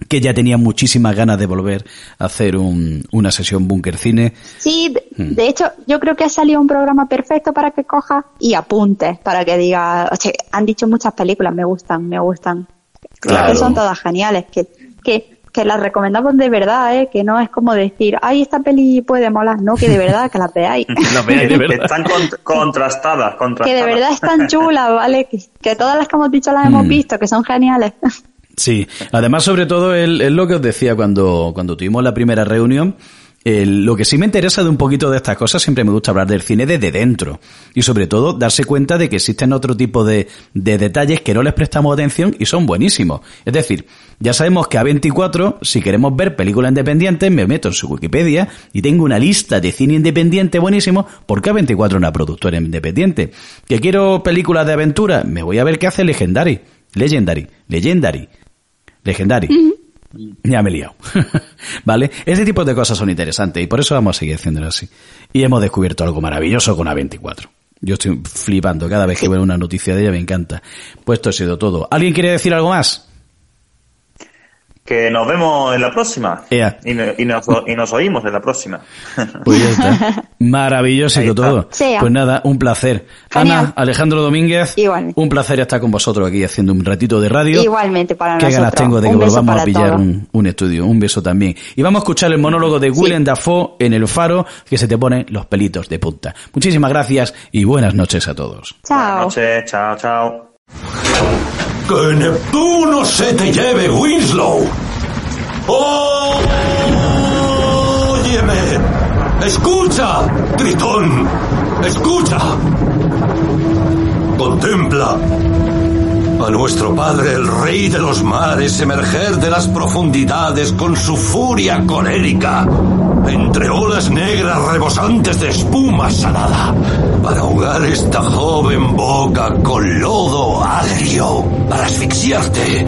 Speaker 2: que ya tenía muchísimas ganas de volver a hacer una sesión Bunker Cine.
Speaker 3: Sí, mm. de, hecho, yo creo que ha salido un programa perfecto para que cojas y apuntes, para que diga, o sea, han dicho muchas películas, me gustan, me gustan. Claro. que son todas geniales, que, que, que las recomendamos de verdad, ¿eh? que no es como decir, ay, esta peli puede molar, no, que de verdad, que las veáis. [laughs]
Speaker 4: Están contrastadas, contrastadas.
Speaker 3: Que de verdad están chulas, ¿vale? Que, que todas las que hemos dicho las hemos mm. visto, que son geniales. [laughs]
Speaker 2: Sí, además sobre todo es lo que os decía cuando, cuando tuvimos la primera reunión, lo que sí me interesa de un poquito de estas cosas, siempre me gusta hablar del cine desde dentro. Y sobre todo darse cuenta de que existen otro tipo de, de detalles que no les prestamos atención y son buenísimos. Es decir, ya sabemos que A24, si queremos ver películas independientes, me meto en su Wikipedia y tengo una lista de cine independiente buenísimo porque A24 es una productora independiente. ¿Que quiero películas de aventura? Me voy a ver qué hace Legendary. Legendary. Legendary. Legendary. Ya me he liado. [laughs] ¿Vale? Ese tipo de cosas son interesantes y por eso vamos a seguir haciéndolo así. Y hemos descubierto algo maravilloso con A24. Yo estoy flipando cada vez que veo una noticia de ella, me encanta. Pues esto ha sido todo. ¿Alguien quiere decir algo más?
Speaker 4: Que nos vemos en la próxima. Y, y nos, y nos oímos en la próxima. [laughs]
Speaker 2: Pues ya está. [laughs] Maravilloso todo.
Speaker 3: Sea.
Speaker 2: Pues nada, un placer.
Speaker 3: Genial.
Speaker 2: Ana, Alejandro Domínguez, un placer estar con vosotros aquí haciendo un ratito de radio.
Speaker 3: Igualmente para
Speaker 2: Qué
Speaker 3: nosotros.
Speaker 2: ganas tengo de que volvamos a pillar un, un estudio. Un beso también. Y vamos a escuchar el monólogo de Willem Dafoe en El Faro, que se te ponen los pelitos de punta. Muchísimas gracias y buenas noches a todos.
Speaker 3: Chao.
Speaker 4: Buenas noches, chao, chao.
Speaker 12: ¡Que Neptuno se te lleve, Winslow! ¡Escucha, Tritón! ¡Escucha! Contempla a nuestro padre, el rey de los mares, emerger de las profundidades con su furia colérica, entre olas negras rebosantes de espuma salada, para ahogar esta joven boca con lodo agrio, para asfixiarte,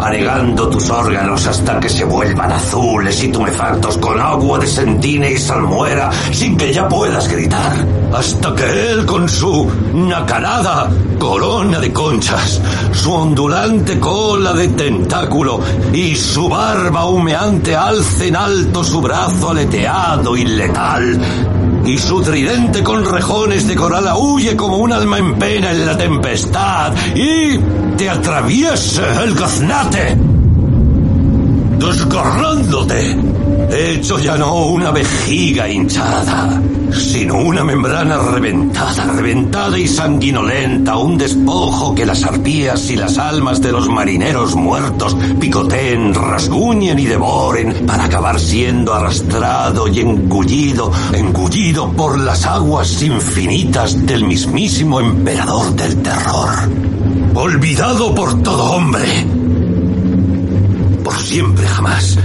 Speaker 12: anegando tus órganos hasta que se vuelvan azules y tumefactos con agua de sentina y salmuera, sin que ya puedas gritar, hasta que él con su nacarada corona de conchas, su ondulante cola de tentáculo y su barba humeante alce en alto su brazo aleteado y letal. Y su tridente con rejones de coral huye como un alma en pena en la tempestad y te atraviese el gaznate, desgarrándote, hecho ya no una vejiga hinchada, sino una membrana reventada, reventada y sanguinolenta, un despojo que las arpías y las almas de los marineros muertos picoteen, rasguñen y devoren para acabar siendo arrastrado y engullido, engullido por las aguas infinitas del mismísimo emperador del terror. Olvidado por todo hombre. Por siempre jamás.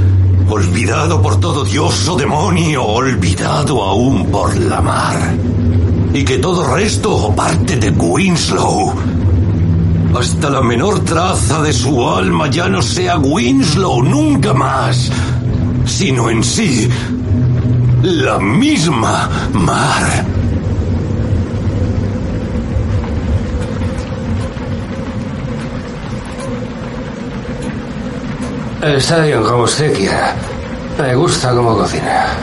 Speaker 12: Olvidado por todo dios o demonio, olvidado aún por la mar. Y que todo resto o parte de Winslow, hasta la menor traza de su alma ya no sea Winslow nunca más, sino en sí la misma mar.
Speaker 17: Está bien, como usted quiera. Me gusta cómo cocina.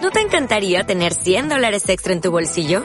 Speaker 18: ¿No te encantaría tener 100 dólares extra en tu bolsillo?